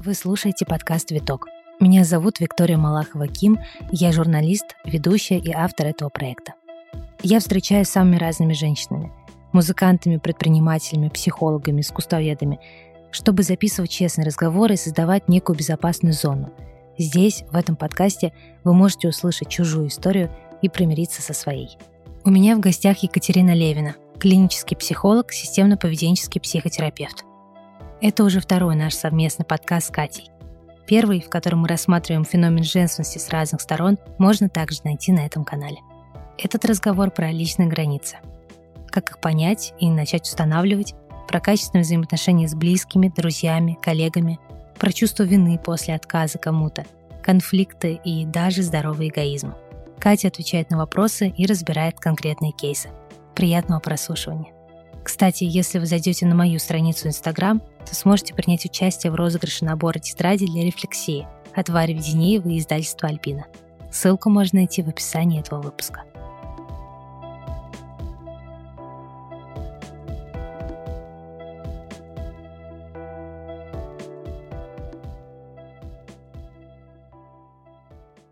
Вы слушаете подкаст «Виток». Меня зовут Виктория Малахова-Ким, я журналист, ведущая и автор этого проекта. Я встречаюсь с самыми разными женщинами – музыкантами, предпринимателями, психологами, искусствоведами, чтобы записывать честные разговоры и создавать некую безопасную зону. Здесь, в этом подкасте, вы можете услышать чужую историю и примириться со своей. У меня в гостях Екатерина Левина, клинический психолог, системно-поведенческий психотерапевт. Это уже второй наш совместный подкаст с Катей. Первый, в котором мы рассматриваем феномен женственности с разных сторон, можно также найти на этом канале. Этот разговор про личные границы. Как их понять и начать устанавливать, про качественные взаимоотношения с близкими, друзьями, коллегами, про чувство вины после отказа кому-то, конфликты и даже здоровый эгоизм. Катя отвечает на вопросы и разбирает конкретные кейсы. Приятного прослушивания. Кстати, если вы зайдете на мою страницу Инстаграм, то сможете принять участие в розыгрыше набора тетради для рефлексии от Вари Веденеевой и издательства «Альпина». Ссылку можно найти в описании этого выпуска.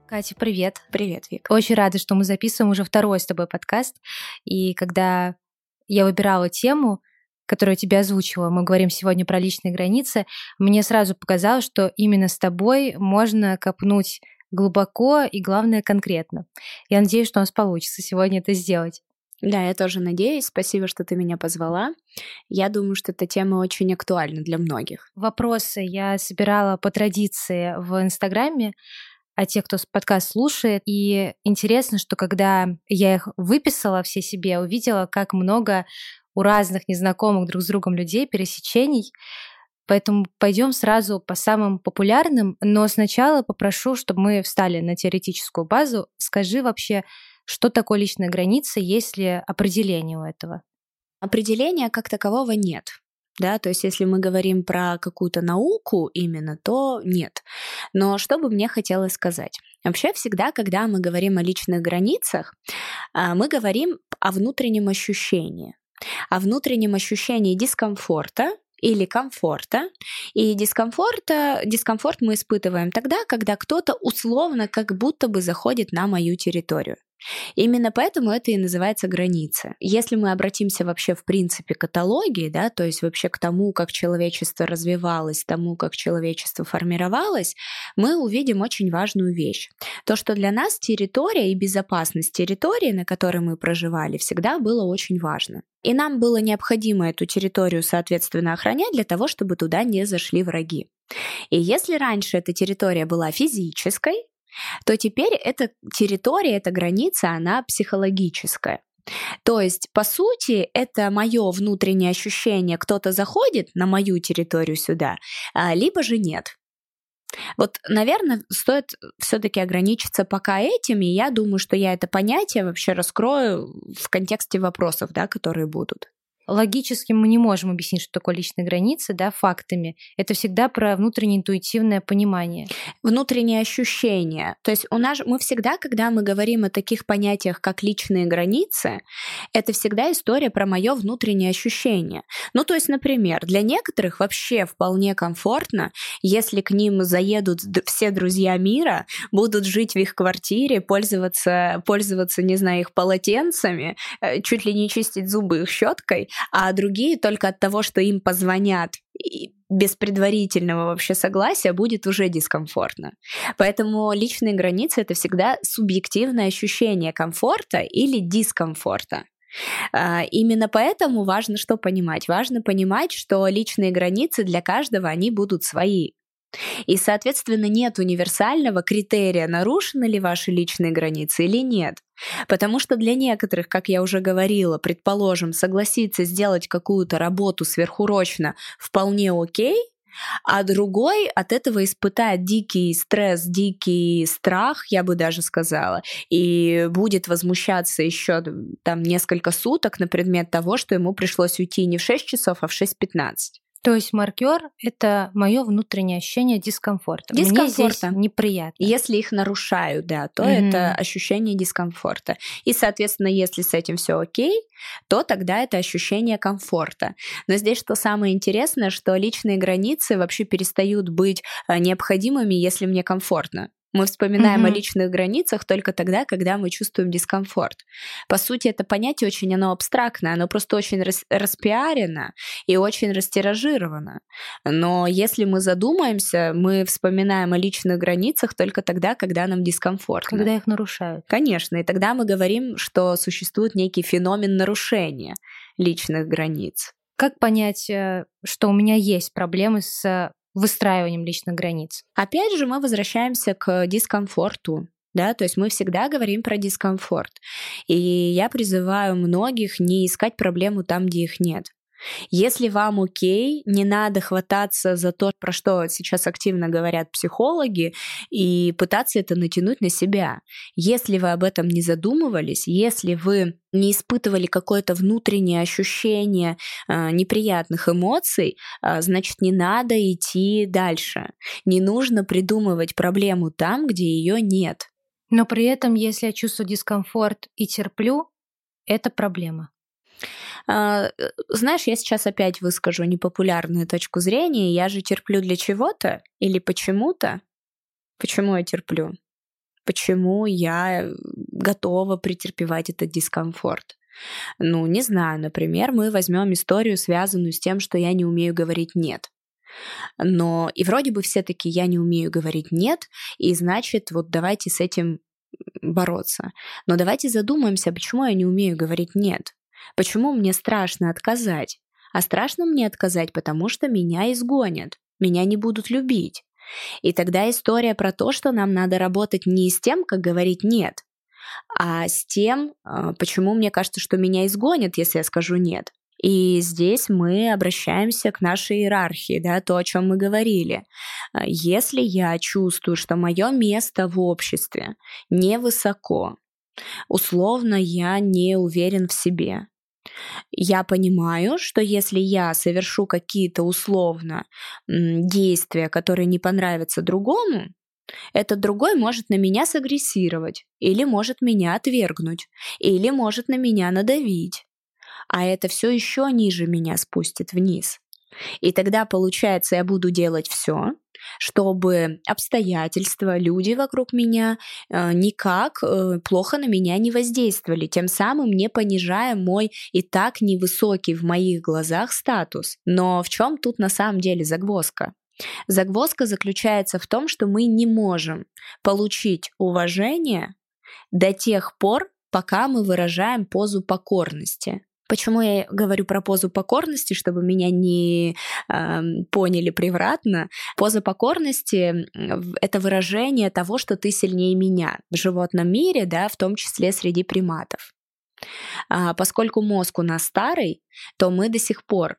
Катя, привет. Привет, Вик. Очень рада, что мы записываем уже второй с тобой подкаст. И когда я выбирала тему, которую я тебе озвучила, мы говорим сегодня про личные границы, мне сразу показалось, что именно с тобой можно копнуть глубоко и, главное, конкретно. Я надеюсь, что у нас получится сегодня это сделать. Да, я тоже надеюсь. Спасибо, что ты меня позвала. Я думаю, что эта тема очень актуальна для многих. Вопросы я собирала по традиции в Инстаграме а те, кто подкаст слушает. И интересно, что когда я их выписала все себе, увидела, как много у разных незнакомых друг с другом людей пересечений. Поэтому пойдем сразу по самым популярным, но сначала попрошу, чтобы мы встали на теоретическую базу. Скажи вообще, что такое личная граница, есть ли определение у этого? Определения как такового нет да, то есть если мы говорим про какую-то науку именно, то нет. Но что бы мне хотелось сказать? Вообще всегда, когда мы говорим о личных границах, а, мы говорим о внутреннем ощущении, о внутреннем ощущении дискомфорта, или комфорта. И дискомфорта, дискомфорт мы испытываем тогда, когда кто-то условно как будто бы заходит на мою территорию. Именно поэтому это и называется граница. Если мы обратимся вообще в принципе к каталогии, да, то есть вообще к тому, как человечество развивалось, тому, как человечество формировалось, мы увидим очень важную вещь. То, что для нас территория и безопасность территории, на которой мы проживали, всегда было очень важно. И нам было необходимо эту территорию, соответственно, охранять для того, чтобы туда не зашли враги. И если раньше эта территория была физической, то теперь эта территория, эта граница, она психологическая. То есть, по сути, это мое внутреннее ощущение, кто-то заходит на мою территорию сюда, а, либо же нет. Вот, наверное, стоит все-таки ограничиться пока этим, и я думаю, что я это понятие вообще раскрою в контексте вопросов, да, которые будут логически мы не можем объяснить, что такое личные границы, да, фактами. Это всегда про внутреннее интуитивное понимание. Внутреннее ощущение. То есть у нас мы всегда, когда мы говорим о таких понятиях, как личные границы, это всегда история про мое внутреннее ощущение. Ну, то есть, например, для некоторых вообще вполне комфортно, если к ним заедут все друзья мира, будут жить в их квартире, пользоваться, пользоваться, не знаю, их полотенцами, э, чуть ли не чистить зубы их щеткой, а другие только от того, что им позвонят без предварительного вообще согласия будет уже дискомфортно. Поэтому личные границы это всегда субъективное ощущение комфорта или дискомфорта. А, именно поэтому важно что понимать? Важно понимать, что личные границы для каждого, они будут свои. И, соответственно, нет универсального критерия, нарушены ли ваши личные границы или нет. Потому что для некоторых, как я уже говорила, предположим, согласиться сделать какую-то работу сверхурочно вполне окей, а другой от этого испытает дикий стресс, дикий страх, я бы даже сказала, и будет возмущаться еще там несколько суток на предмет того, что ему пришлось уйти не в 6 часов, а в 6.15. То есть маркер — это мое внутреннее ощущение дискомфорта. Дискомфорта. Мне здесь неприятно. Если их нарушаю, да, то mm-hmm. это ощущение дискомфорта. И, соответственно, если с этим все окей, то тогда это ощущение комфорта. Но здесь что самое интересное, что личные границы вообще перестают быть э, необходимыми, если мне комфортно. Мы вспоминаем mm-hmm. о личных границах только тогда, когда мы чувствуем дискомфорт. По сути, это понятие очень, оно абстрактное, оно просто очень рас- распиарено и очень растиражировано. Но если мы задумаемся, мы вспоминаем о личных границах только тогда, когда нам дискомфортно. Когда их нарушают. Конечно, и тогда мы говорим, что существует некий феномен нарушения личных границ. Как понять, э, что у меня есть проблемы с выстраиванием личных границ. Опять же, мы возвращаемся к дискомфорту. Да, то есть мы всегда говорим про дискомфорт. И я призываю многих не искать проблему там, где их нет. Если вам окей, не надо хвататься за то, про что сейчас активно говорят психологи, и пытаться это натянуть на себя. Если вы об этом не задумывались, если вы не испытывали какое-то внутреннее ощущение э, неприятных эмоций, э, значит, не надо идти дальше. Не нужно придумывать проблему там, где ее нет. Но при этом, если я чувствую дискомфорт и терплю, это проблема. А, э, знаешь, я сейчас опять выскажу непопулярную точку зрения. Я же терплю для чего-то или почему-то. Почему я терплю? Почему я готова претерпевать этот дискомфорт? Ну, не знаю, например, мы возьмем историю, связанную с тем, что я не умею говорить «нет». Но и вроде бы все таки я не умею говорить «нет», и значит, вот давайте с этим бороться. Но давайте задумаемся, почему я не умею говорить «нет». Почему мне страшно отказать? А страшно мне отказать, потому что меня изгонят, меня не будут любить. И тогда история про то, что нам надо работать не с тем, как говорить «нет», а с тем, а, почему мне кажется, что меня изгонят, если я скажу «нет». И здесь мы обращаемся к нашей иерархии, да, то, о чем мы говорили. А, если я чувствую, что мое место в обществе невысоко, условно я не уверен в себе, я понимаю, что если я совершу какие-то условно действия, которые не понравятся другому, этот другой может на меня сагрессировать, или может меня отвергнуть, или может на меня надавить. А это все еще ниже меня спустит вниз. И тогда, получается, я буду делать все, чтобы обстоятельства, люди вокруг меня э, никак э, плохо на меня не воздействовали, тем самым не понижая мой и так невысокий в моих глазах статус. Но в чем тут на самом деле загвоздка? Загвоздка заключается в том, что мы не можем получить уважение до тех пор, пока мы выражаем позу покорности. Почему я говорю про позу покорности, чтобы меня не э, поняли превратно? Поза покорности — это выражение того, что ты сильнее меня в животном мире, да, в том числе среди приматов. А, поскольку мозг у нас старый, то мы до сих пор,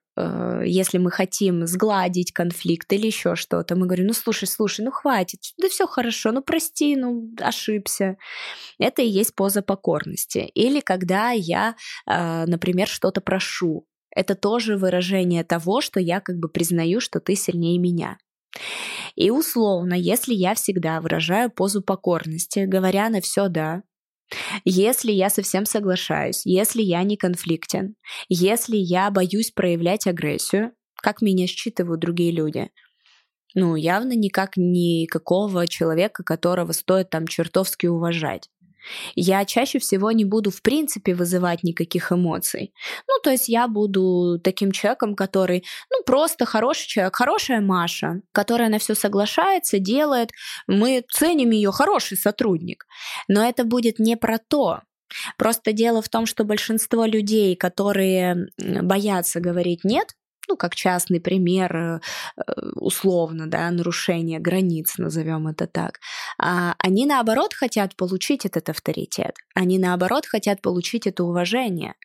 если мы хотим сгладить конфликт или еще что-то, мы говорим, ну слушай, слушай, ну хватит, да все хорошо, ну прости, ну ошибся. Это и есть поза покорности. Или когда я, э, например, что-то прошу, это тоже выражение того, что я как бы признаю, что ты сильнее меня. И условно, если я всегда выражаю позу покорности, говоря на все да, если я совсем соглашаюсь, если я не конфликтен, если я боюсь проявлять агрессию, как меня считывают другие люди? Ну, явно никак никакого человека, которого стоит там чертовски уважать я чаще всего не буду в принципе вызывать никаких эмоций. Ну, то есть я буду таким человеком, который, ну, просто хороший человек, хорошая Маша, которая на все соглашается, делает, мы ценим ее, хороший сотрудник. Но это будет не про то, Просто дело в том, что большинство людей, которые боятся говорить нет, ну, как частный пример, э, условно, да, нарушение границ, назовем это так, а они наоборот хотят получить этот авторитет, они наоборот хотят получить это уважение.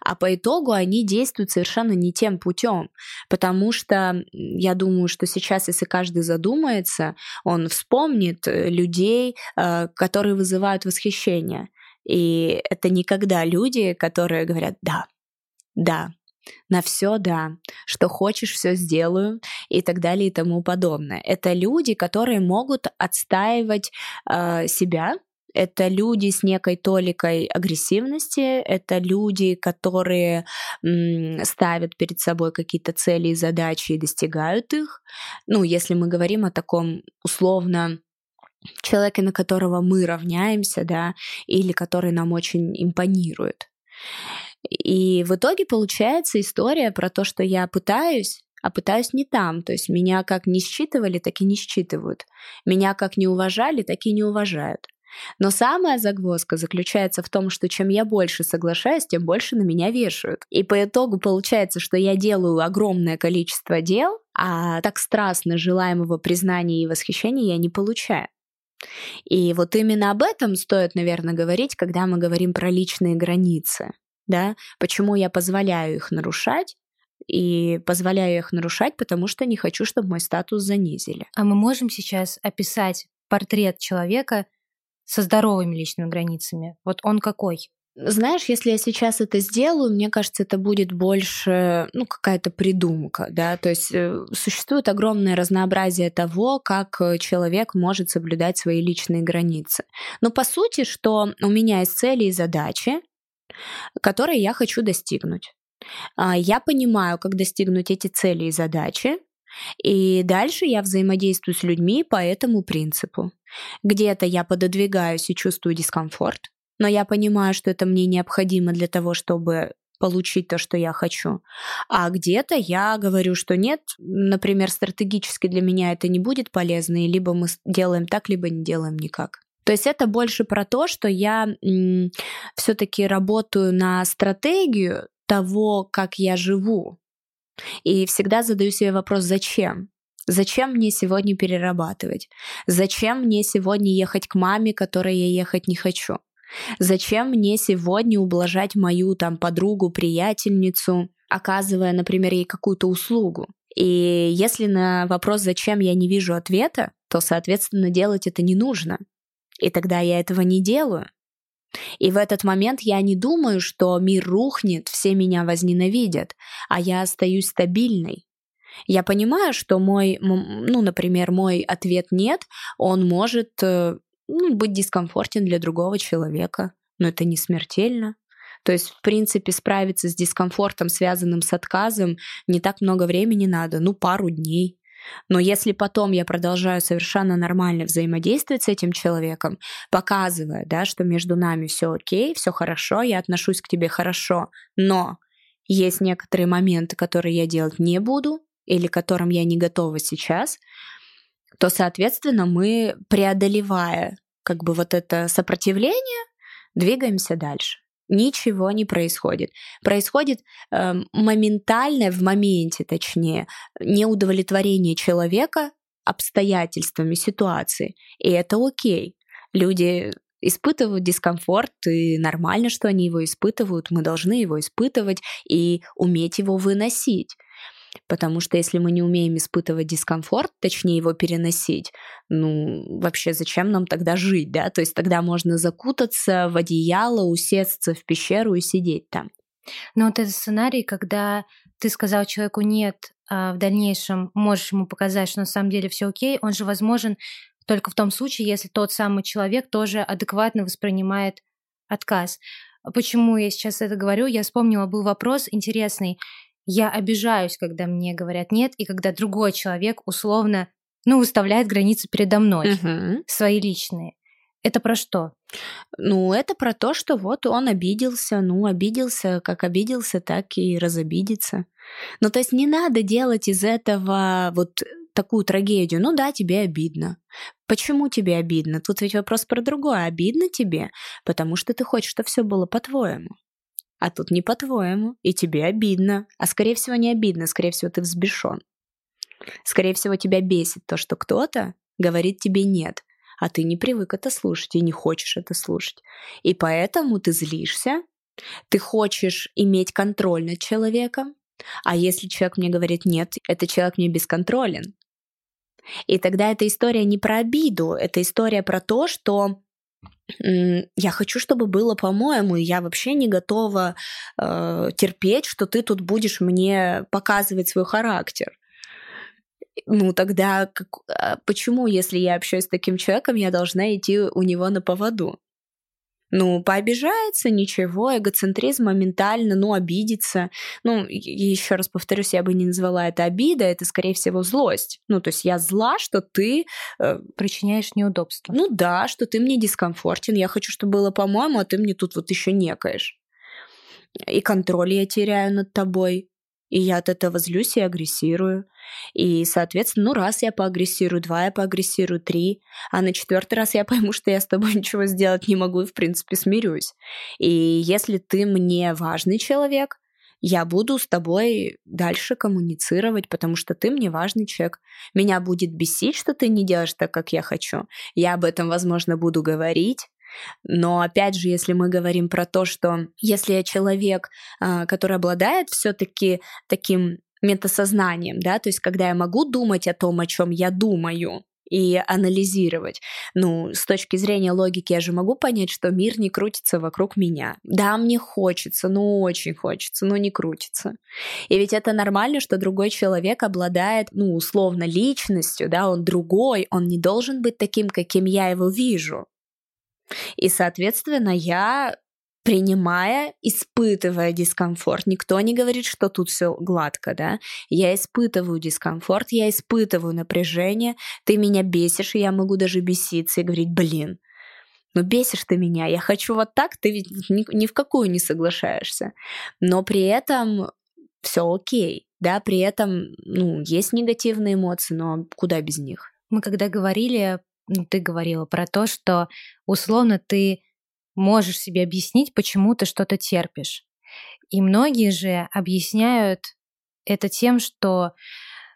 А по итогу они действуют совершенно не тем путем, потому что я думаю, что сейчас, если каждый задумается, он вспомнит э, людей, э, которые вызывают восхищение. И это никогда люди, которые говорят «да, да, на все да, что хочешь, все сделаю и так далее и тому подобное. Это люди, которые могут отстаивать э, себя, это люди с некой толикой агрессивности, это люди, которые м, ставят перед собой какие-то цели и задачи и достигают их. Ну, если мы говорим о таком условно человеке, на которого мы равняемся, да, или который нам очень импонирует. И в итоге получается история про то, что я пытаюсь, а пытаюсь не там. То есть меня как не считывали, так и не считывают. Меня как не уважали, так и не уважают. Но самая загвоздка заключается в том, что чем я больше соглашаюсь, тем больше на меня вешают. И по итогу получается, что я делаю огромное количество дел, а так страстно желаемого признания и восхищения я не получаю. И вот именно об этом стоит, наверное, говорить, когда мы говорим про личные границы. Да? Почему я позволяю их нарушать, и позволяю их нарушать, потому что не хочу, чтобы мой статус занизили. А мы можем сейчас описать портрет человека со здоровыми личными границами? Вот он какой? Знаешь, если я сейчас это сделаю, мне кажется, это будет больше, ну, какая-то придумка, да, то есть э, существует огромное разнообразие того, как э, человек может соблюдать свои личные границы. Но по сути, что у меня есть цели и задачи, которые я хочу достигнуть. А, я понимаю, как достигнуть эти цели и задачи, и дальше я взаимодействую с людьми по этому принципу. Где-то я пододвигаюсь и чувствую дискомфорт, но я понимаю, что это мне необходимо для того, чтобы получить то, что я хочу. А где-то я говорю, что нет, например, стратегически для меня это не будет полезно, и либо мы делаем так, либо не делаем никак. То есть это больше про то, что я все-таки работаю на стратегию того, как я живу. И всегда задаю себе вопрос, зачем? Зачем мне сегодня перерабатывать? Зачем мне сегодня ехать к маме, которой я ехать не хочу? Зачем мне сегодня ублажать мою там подругу, приятельницу, оказывая, например, ей какую-то услугу? И если на вопрос, зачем я не вижу ответа, то, соответственно, делать это не нужно. И тогда я этого не делаю. И в этот момент я не думаю, что мир рухнет, все меня возненавидят, а я остаюсь стабильной. Я понимаю, что мой, ну, например, мой ответ нет, он может э, ну, быть дискомфортен для другого человека, но это не смертельно. То есть, в принципе, справиться с дискомфортом, связанным с отказом, не так много времени надо, ну, пару дней. Но если потом я продолжаю совершенно нормально взаимодействовать с этим человеком, показывая, да, что между нами все окей, все хорошо, я отношусь к тебе хорошо, но есть некоторые моменты, которые я делать не буду, или которым я не готова сейчас, то, соответственно, мы, преодолевая как бы вот это сопротивление, двигаемся дальше. Ничего не происходит. Происходит э, моментальное, в моменте точнее, неудовлетворение человека обстоятельствами ситуации. И это окей. Люди испытывают дискомфорт, и нормально, что они его испытывают. Мы должны его испытывать и уметь его выносить. Потому что если мы не умеем испытывать дискомфорт, точнее его переносить, ну вообще зачем нам тогда жить, да? То есть тогда можно закутаться в одеяло, усесться в пещеру и сидеть там. Но вот этот сценарий, когда ты сказал человеку нет, а в дальнейшем можешь ему показать, что на самом деле все окей, он же возможен только в том случае, если тот самый человек тоже адекватно воспринимает отказ. Почему я сейчас это говорю? Я вспомнила, был вопрос интересный. Я обижаюсь, когда мне говорят нет, и когда другой человек условно, ну, выставляет границы передо мной, угу. свои личные. Это про что? Ну, это про то, что вот он обиделся, ну, обиделся, как обиделся, так и разобидится. Ну, то есть не надо делать из этого вот такую трагедию. Ну да, тебе обидно. Почему тебе обидно? Тут ведь вопрос про другое. Обидно тебе, потому что ты хочешь, чтобы все было по-твоему. А тут не по-твоему, и тебе обидно. А скорее всего не обидно, скорее всего ты взбешен. Скорее всего тебя бесит то, что кто-то говорит тебе нет, а ты не привык это слушать и не хочешь это слушать. И поэтому ты злишься, ты хочешь иметь контроль над человеком, а если человек мне говорит нет, этот человек мне бесконтролен. И тогда эта история не про обиду, это история про то, что я хочу, чтобы было по-моему, и я вообще не готова э, терпеть, что ты тут будешь мне показывать свой характер. Ну тогда как, а почему, если я общаюсь с таким человеком, я должна идти у него на поводу? Ну, пообижается, ничего, эгоцентризм моментально, ну, обидится. Ну, еще раз повторюсь, я бы не назвала это обида, это, скорее всего, злость. Ну, то есть я зла, что ты... Э, Причиняешь неудобства. Ну да, что ты мне дискомфортен, я хочу, чтобы было по-моему, а ты мне тут вот еще некаешь. И контроль я теряю над тобой. И я от этого злюсь и агрессирую. И, соответственно, ну, раз я поагрессирую, два я поагрессирую, три, а на четвертый раз я пойму, что я с тобой ничего сделать не могу и, в принципе, смирюсь. И если ты мне важный человек, я буду с тобой дальше коммуницировать, потому что ты мне важный человек. Меня будет бесить, что ты не делаешь так, как я хочу. Я об этом, возможно, буду говорить, но опять же, если мы говорим про то, что если я человек, а, который обладает все-таки таким метасознанием, да, то есть когда я могу думать о том, о чем я думаю, и анализировать. Ну, с точки зрения логики я же могу понять, что мир не крутится вокруг меня. Да, мне хочется, ну очень хочется, но не крутится. И ведь это нормально, что другой человек обладает, ну, условно, личностью, да, он другой, он не должен быть таким, каким я его вижу. И, соответственно, я принимая, испытывая дискомфорт. Никто не говорит, что тут все гладко, да. Я испытываю дискомфорт, я испытываю напряжение, ты меня бесишь, и я могу даже беситься и говорить, блин, ну бесишь ты меня, я хочу вот так, ты ведь ни, ни в какую не соглашаешься. Но при этом все окей, да, при этом, ну, есть негативные эмоции, но куда без них? Мы когда говорили ты говорила про то, что условно ты можешь себе объяснить, почему ты что-то терпишь. И многие же объясняют это тем, что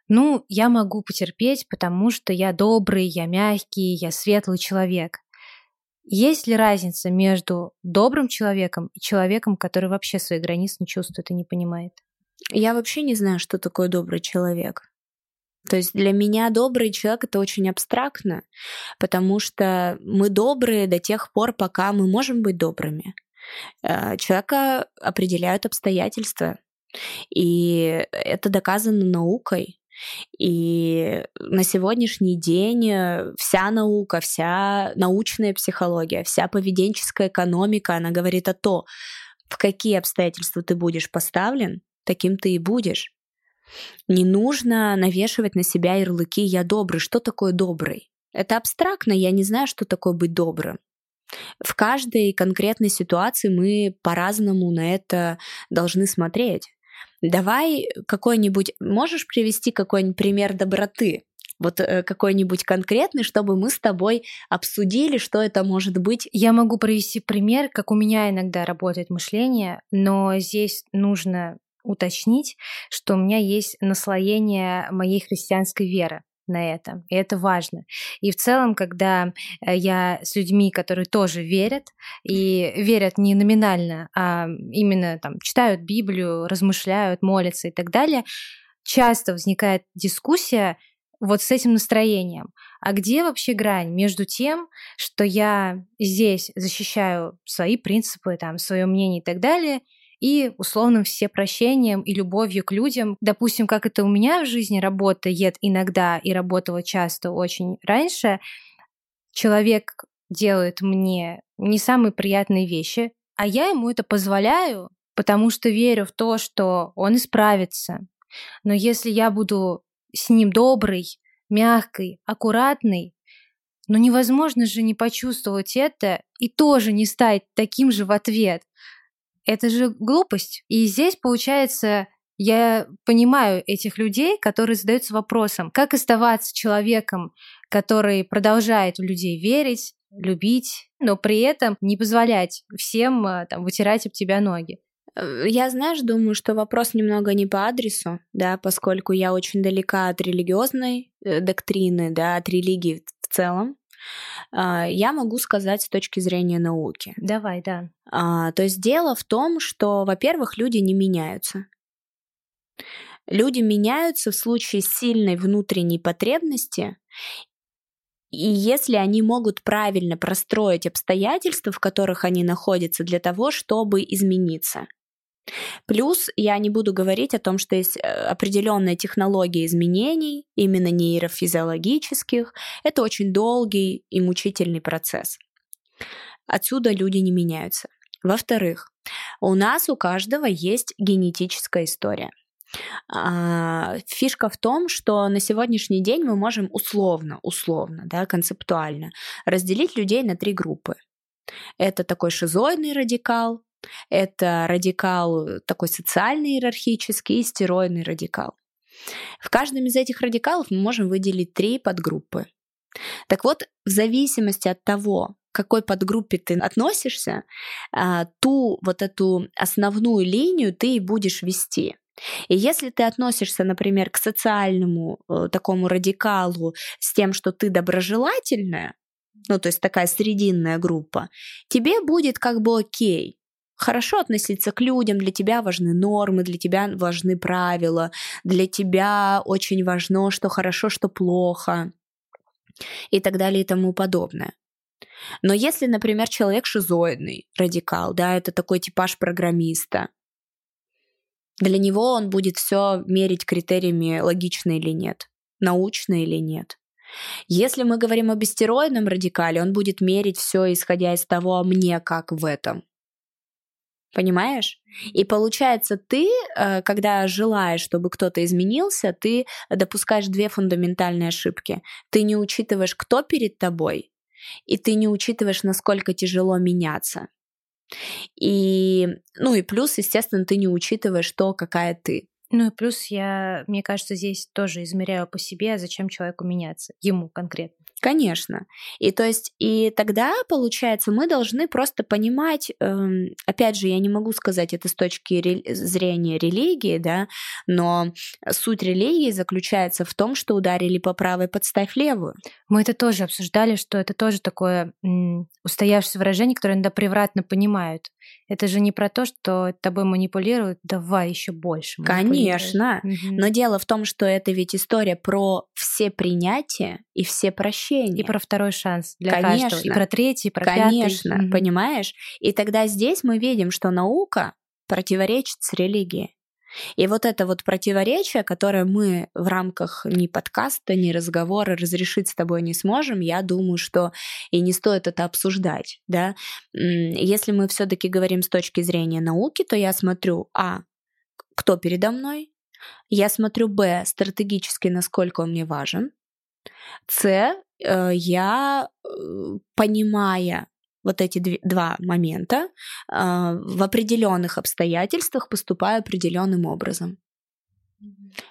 ну, я могу потерпеть, потому что я добрый, я мягкий, я светлый человек. Есть ли разница между добрым человеком и человеком, который вообще свои границы не чувствует и не понимает? Я вообще не знаю, что такое добрый человек. То есть для меня добрый человек это очень абстрактно, потому что мы добрые до тех пор, пока мы можем быть добрыми. Э, человека определяют обстоятельства, и это доказано наукой. И на сегодняшний день э, вся наука, вся научная психология, вся поведенческая экономика, она говорит о том, в какие обстоятельства ты будешь поставлен, таким ты и будешь. Не нужно навешивать на себя ярлыки «я добрый». Что такое добрый? Это абстрактно, я не знаю, что такое быть добрым. В каждой конкретной ситуации мы по-разному на это должны смотреть. Давай какой-нибудь, можешь привести какой-нибудь пример доброты? Вот э, какой-нибудь конкретный, чтобы мы с тобой обсудили, что это может быть. Я могу привести пример, как у меня иногда работает мышление, но здесь нужно уточнить, что у меня есть наслоение моей христианской веры на это, и это важно. И в целом, когда э, я с людьми, которые тоже верят, и верят не номинально, а именно там читают Библию, размышляют, молятся и так далее, часто возникает дискуссия вот с этим настроением. А где вообще грань между тем, что я здесь защищаю свои принципы, там, свое мнение и так далее, и условным все прощением и любовью к людям. Допустим, как это у меня в жизни работает иногда и работало часто очень раньше, человек делает мне не самые приятные вещи, а я ему это позволяю, потому что верю в то, что он исправится. Но если я буду с ним добрый, мягкий, аккуратный, но невозможно же не почувствовать это и тоже не стать таким же в ответ. Это же глупость. И здесь, получается, я понимаю этих людей, которые задаются вопросом, как оставаться человеком, который продолжает в людей верить, любить, но при этом не позволять всем э, там, вытирать об тебя ноги. Э, я, знаешь, думаю, что вопрос немного не по адресу, да, поскольку я очень далека от религиозной э, доктрины, да, от религии в целом. А, я могу сказать с точки зрения науки. Давай, да. А, то есть дело в том, что, во-первых, люди не меняются. Люди меняются в случае сильной внутренней потребности И если они могут правильно простроить обстоятельства, в которых они находятся для того, чтобы измениться. Плюс я не буду говорить о том, что есть э, определенная технология изменений, именно нейрофизиологических. Это очень долгий и мучительный процесс. Отсюда люди не меняются. Во-вторых, у нас у каждого есть генетическая история. А, фишка в том, что на сегодняшний день мы можем условно, условно, да, концептуально разделить людей на три группы. Это такой шизоидный радикал, это радикал такой социальный иерархический и стероидный радикал. В каждом из этих радикалов мы можем выделить три подгруппы. Так вот, в зависимости от того, к какой подгруппе ты относишься, а, ту вот эту основную линию ты и будешь вести. И если ты относишься, например, к социальному э, такому радикалу с тем, что ты доброжелательная, ну то есть такая срединная группа, тебе будет как бы окей. Хорошо относиться к людям, для тебя важны нормы, для тебя важны правила, для тебя очень важно, что хорошо, что плохо и так далее и тому подобное. Но если, например, человек шизоидный, радикал, да, это такой типаж программиста, для него он будет все мерить критериями логично или нет, научно или нет. Если мы говорим о бестероидном радикале, он будет мерить все, исходя из того, а мне как в этом. Понимаешь? И получается, ты, э, когда желаешь, чтобы кто-то изменился, ты допускаешь две фундаментальные ошибки. Ты не учитываешь, кто перед тобой, и ты не учитываешь, насколько тяжело меняться. И, ну и плюс, естественно, ты не учитываешь то, какая ты. Ну и плюс я, мне кажется, здесь тоже измеряю по себе, зачем человеку меняться, ему конкретно. Конечно. И то есть, и тогда, получается, мы должны просто понимать, эм, опять же, я не могу сказать это с точки ре- зрения религии, да, но суть религии заключается в том, что ударили по правой, подставь левую. Мы это тоже обсуждали, что это тоже такое м- устоявшееся выражение, которое иногда превратно понимают. Это же не про то, что тобой манипулируют, давай еще больше. Конечно. Угу. Но дело в том, что это ведь история про все принятия и все прощения. И про второй шанс для Конечно. каждого. И про третий, и про Конечно, пятый. понимаешь? И тогда здесь мы видим, что наука противоречит с религией. И вот это вот противоречие, которое мы в рамках ни подкаста, ни разговора разрешить с тобой не сможем, я думаю, что и не стоит это обсуждать, да. Если мы все-таки говорим с точки зрения науки, то я смотрю, а, кто передо мной, я смотрю, б, стратегически, насколько он мне важен, с, э, я, э, понимая вот эти два момента, а, в определенных обстоятельствах поступаю определенным образом.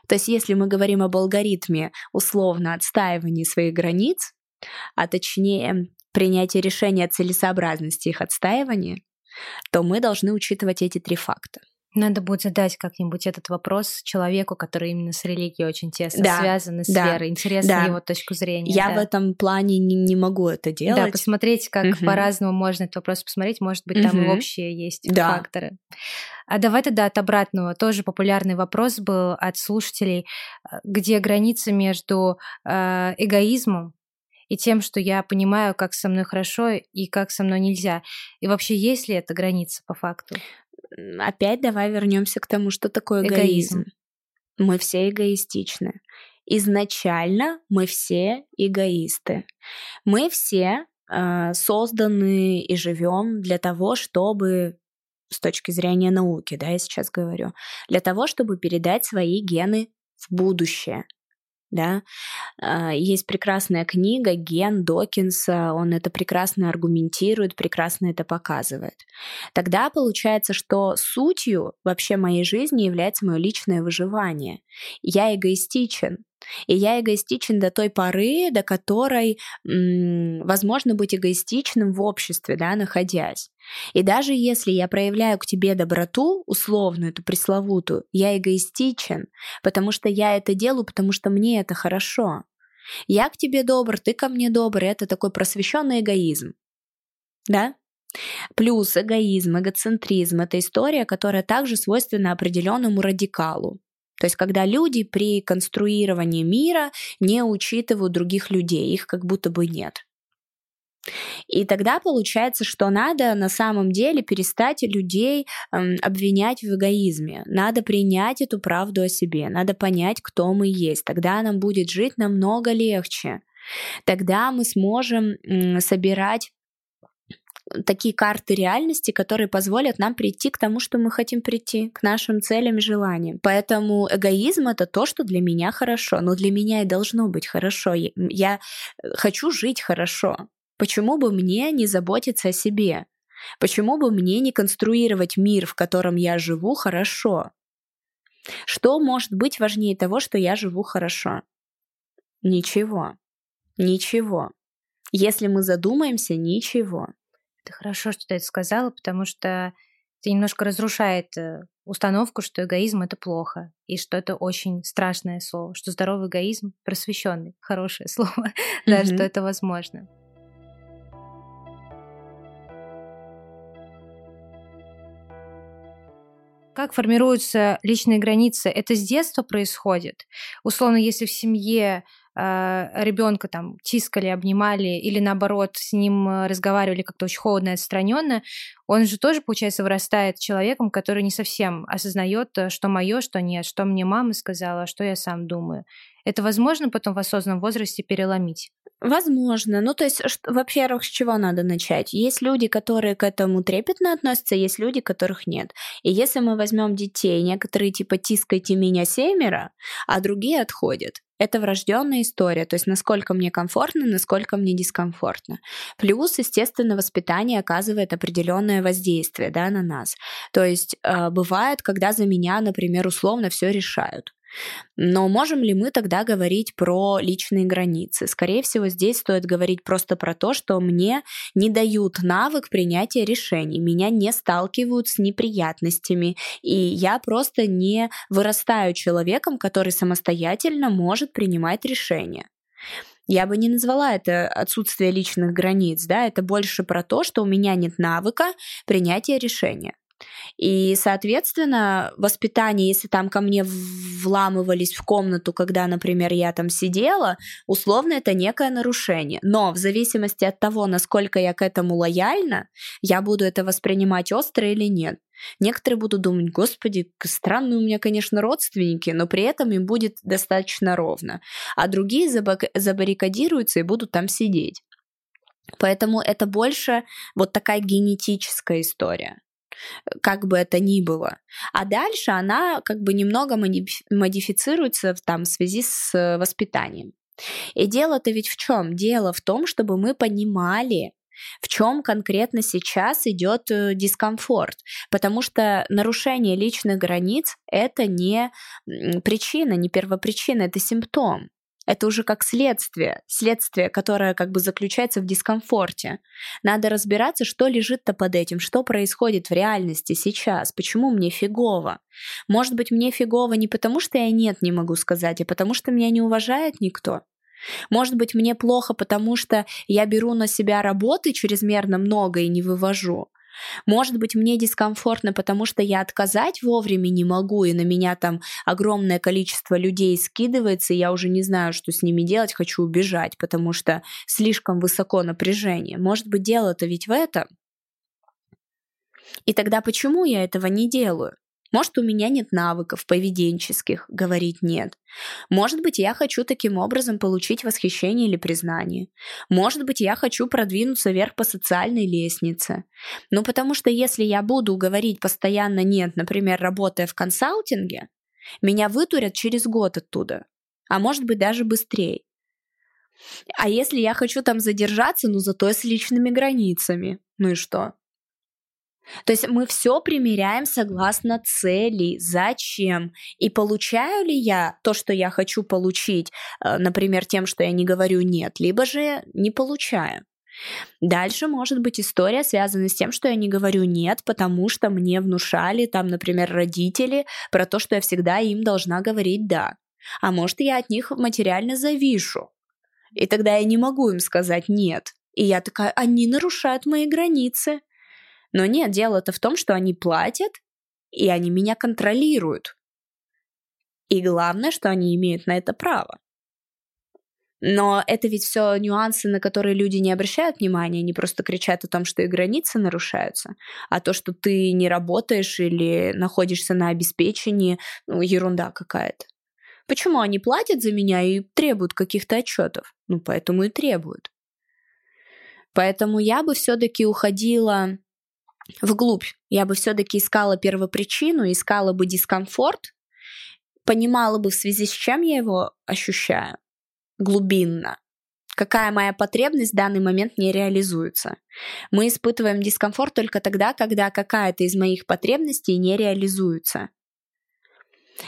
То есть, если мы говорим об алгоритме условно отстаивания своих границ, а точнее принятия решения о целесообразности их отстаивания, то мы должны учитывать эти три факта. Надо будет задать как-нибудь этот вопрос человеку, который именно с религией очень тесно да, связан, с да, верой. Интересно да. его точку зрения. Я да. в этом плане не, не могу это делать. Да, посмотреть, как угу. по-разному можно этот вопрос посмотреть. Может быть, там угу. и общие есть да. факторы. А давай тогда от обратного. Тоже популярный вопрос был от слушателей, э, где граница между э, эгоизмом и тем, что я понимаю, как со мной хорошо и как со мной нельзя. И вообще, есть ли эта граница по факту? Опять давай вернемся к тому, что такое эгоизм. эгоизм. Мы все эгоистичны. Изначально мы все эгоисты. Мы все э, созданы и живем для того, чтобы с точки зрения науки, да, я сейчас говорю, для того, чтобы передать свои гены в будущее да. А, есть прекрасная книга Ген Докинса, он это прекрасно аргументирует, прекрасно это показывает. Тогда получается, что сутью вообще моей жизни является мое личное выживание. Я эгоистичен, и я эгоистичен до той поры, до которой м, возможно быть эгоистичным в обществе, да, находясь. И даже если я проявляю к тебе доброту, условную, эту пресловутую, я эгоистичен, потому что я это делаю, потому что мне это хорошо. Я к тебе добр, ты ко мне добр, это такой просвещенный эгоизм. Да? Плюс эгоизм, эгоцентризм — это история, которая также свойственна определенному радикалу То есть, когда люди при конструировании мира не учитывают других людей, их как будто бы нет. И тогда получается, что надо на самом деле перестать людей эм, обвинять в эгоизме. Надо принять эту правду о себе, надо понять, кто мы есть. Тогда нам будет жить намного легче. Тогда мы сможем м, собирать такие карты реальности, которые позволят нам прийти к тому, что мы хотим прийти, к нашим целям и желаниям. Поэтому эгоизм это то, что для меня хорошо, но для меня и должно быть хорошо. Я э, хочу жить хорошо. Почему бы мне не заботиться о себе? Почему бы мне не конструировать мир, в котором я живу, хорошо? Что может быть важнее того, что я живу хорошо? Ничего. Ничего. Если мы задумаемся, ничего. Это хорошо, что ты это сказала, потому что это немножко разрушает э, установку, что эгоизм это плохо, и что это очень страшное слово, что здоровый эгоизм просвещенный, хорошее слово, да, что это возможно. Как формируются личные границы? Это с детства происходит. Условно, если в семье ребенка там тискали, обнимали или наоборот с ним э, разговаривали как-то очень холодно и отстраненно, он же тоже, получается, вырастает человеком, который не совсем осознает, э, что мое, что нет, что мне мама сказала, что я сам думаю. Это возможно потом в осознанном возрасте переломить? Возможно. Ну, то есть, во-первых, с чего надо начать? Есть люди, которые к этому трепетно относятся, есть люди, которых нет. И если мы возьмем детей, некоторые типа тискайте меня семеро, а другие отходят. Это врожденная история, то есть насколько мне комфортно, насколько мне дискомфортно. Плюс, естественно, воспитание оказывает определенное воздействие да, на нас. То есть э, бывает, когда за меня, например, условно все решают. Но можем ли мы тогда говорить про личные границы? Скорее всего, здесь стоит говорить просто про то, что мне не дают навык принятия решений, меня не сталкивают с неприятностями, и я просто не вырастаю человеком, который самостоятельно может принимать решения. Я бы не назвала это отсутствие личных границ, да, это больше про то, что у меня нет навыка принятия решения. И, соответственно, воспитание, если там ко мне вламывались в комнату, когда, например, я там сидела, условно это некое нарушение. Но в зависимости от того, насколько я к этому лояльна, я буду это воспринимать остро или нет. Некоторые будут думать, господи, странные у меня, конечно, родственники, но при этом им будет достаточно ровно. А другие забаррикадируются и будут там сидеть. Поэтому это больше вот такая генетическая история как бы это ни было. А дальше она как бы немного модифицируется там, в связи с воспитанием. И дело-то ведь в чем? Дело в том, чтобы мы понимали, в чем конкретно сейчас идет э, дискомфорт. Потому что нарушение личных границ это не причина, не первопричина, это симптом. Это уже как следствие, следствие, которое как бы заключается в дискомфорте. Надо разбираться, что лежит-то под этим, что происходит в реальности сейчас, почему мне фигово. Может быть, мне фигово не потому, что я нет не могу сказать, а потому что меня не уважает никто. Может быть, мне плохо, потому что я беру на себя работы чрезмерно много и не вывожу. Может быть, мне дискомфортно, потому что я отказать вовремя не могу, и на меня там огромное количество людей скидывается, и я уже не знаю, что с ними делать, хочу убежать, потому что слишком высоко напряжение. Может быть, дело-то ведь в этом. И тогда почему я этого не делаю? Может, у меня нет навыков поведенческих, говорить нет. Может быть, я хочу таким образом получить восхищение или признание. Может быть, я хочу продвинуться вверх по социальной лестнице. Ну, потому что если я буду говорить постоянно нет, например, работая в консалтинге, меня вытурят через год оттуда. А может быть, даже быстрее. А если я хочу там задержаться, ну зато с личными границами. Ну и что? То есть мы все примеряем согласно цели, зачем. И получаю ли я то, что я хочу получить, э, например, тем, что я не говорю нет, либо же не получаю. Дальше может быть история, связанная с тем, что я не говорю нет, потому что мне внушали там, например, родители про то, что я всегда им должна говорить да. А может, я от них материально завишу. И тогда я не могу им сказать нет. И я такая, они нарушают мои границы. Но нет, дело-то в том, что они платят, и они меня контролируют. И главное, что они имеют на это право. Но это ведь все нюансы, на которые люди не обращают внимания, они просто кричат о том, что и границы нарушаются, а то, что ты не работаешь или находишься на обеспечении, ну, ерунда какая-то. Почему они платят за меня и требуют каких-то отчетов? Ну, поэтому и требуют. Поэтому я бы все-таки уходила вглубь. Я бы все-таки искала первопричину, искала бы дискомфорт, понимала бы, в связи с чем я его ощущаю глубинно. Какая моя потребность в данный момент не реализуется. Мы испытываем дискомфорт только тогда, когда какая-то из моих потребностей не реализуется.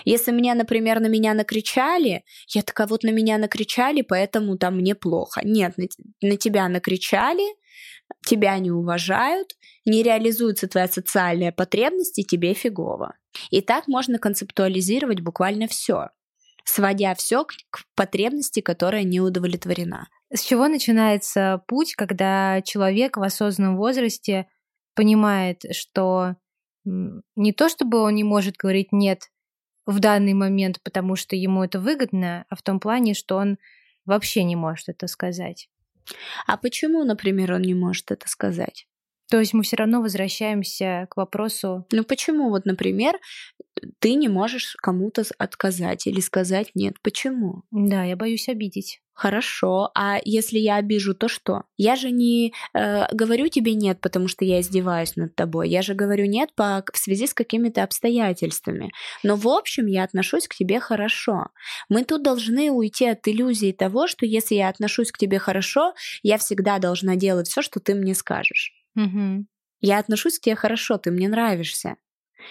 Если мне, например, на меня накричали, я такая, вот на меня накричали, поэтому там мне плохо. Нет, на, на тебя накричали, тебя не уважают, не реализуется твоя социальная потребность, и тебе фигово. И так можно концептуализировать буквально все, сводя все к потребности, которая не удовлетворена. С чего начинается путь, когда человек в осознанном возрасте понимает, что не то чтобы он не может говорить нет в данный момент, потому что ему это выгодно, а в том плане, что он вообще не может это сказать. А почему, например, он не может это сказать? То есть мы все равно возвращаемся к вопросу. Ну почему, вот, например, ты не можешь кому-то отказать или сказать нет? Почему? Да, я боюсь обидеть. Хорошо, а если я обижу, то что? Я же не э, говорю тебе нет, потому что я издеваюсь над тобой. Я же говорю нет по, в связи с какими-то обстоятельствами. Но в общем я отношусь к тебе хорошо. Мы тут должны уйти от иллюзии того, что если я отношусь к тебе хорошо, я всегда должна делать все, что ты мне скажешь. Угу. Я отношусь к тебе хорошо, ты мне нравишься.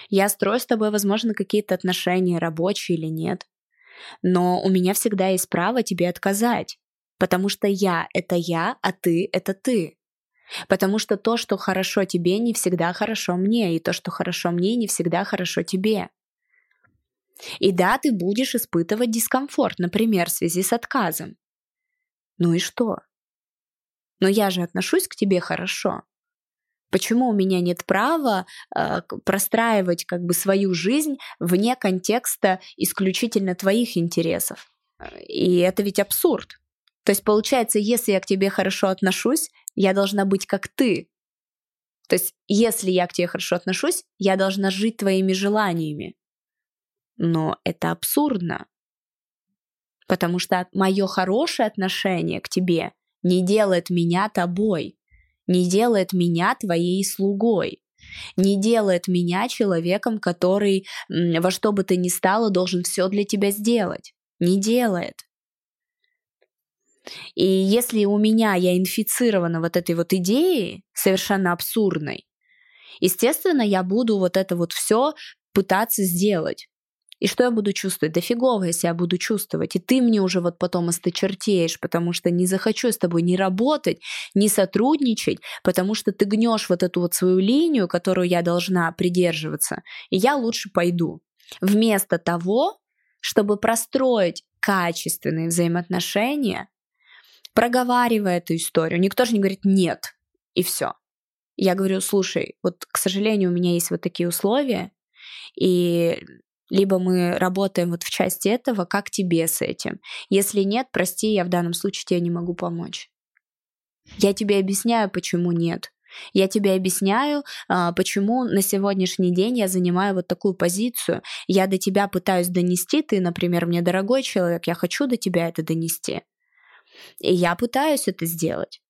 Я строю с тобой, возможно, какие-то отношения, рабочие или нет. Но у меня всегда есть право тебе отказать. Потому что я — это я, а ты — это ты. Потому что то, что хорошо тебе, не всегда хорошо мне, и то, что хорошо мне, не всегда хорошо тебе. И да, ты будешь испытывать дискомфорт, например, в связи с отказом. Ну и что? Но я же отношусь к тебе хорошо. Почему у меня нет права э, простраивать как бы свою жизнь вне контекста исключительно твоих интересов? И это ведь абсурд. То есть получается, если я к тебе хорошо отношусь, я должна быть как ты. То есть если я к тебе хорошо отношусь, я должна жить твоими желаниями. Но это абсурдно. Потому что мое хорошее отношение к тебе не делает меня тобой не делает меня твоей слугой, не делает меня человеком, который во что бы то ни стало должен все для тебя сделать. Не делает. И если у меня я инфицирована вот этой вот идеей, совершенно абсурдной, естественно, я буду вот это вот все пытаться сделать. И что я буду чувствовать? Да фигово я себя буду чувствовать. И ты мне уже вот потом осточертеешь, потому что не захочу с тобой ни работать, ни сотрудничать, потому что ты гнешь вот эту вот свою линию, которую я должна придерживаться, и я лучше пойду. Вместо того, чтобы простроить качественные взаимоотношения, проговаривая эту историю. Никто же не говорит «нет», и все. Я говорю, слушай, вот, к сожалению, у меня есть вот такие условия, и либо мы работаем вот в части этого, как тебе с этим. Если нет, прости, я в данном случае тебе не могу помочь. Я тебе объясняю, почему нет. Я тебе объясняю, а, почему на сегодняшний день я занимаю вот такую позицию. Я до тебя пытаюсь донести, ты, например, мне дорогой человек, я хочу до тебя это донести. И я пытаюсь это сделать.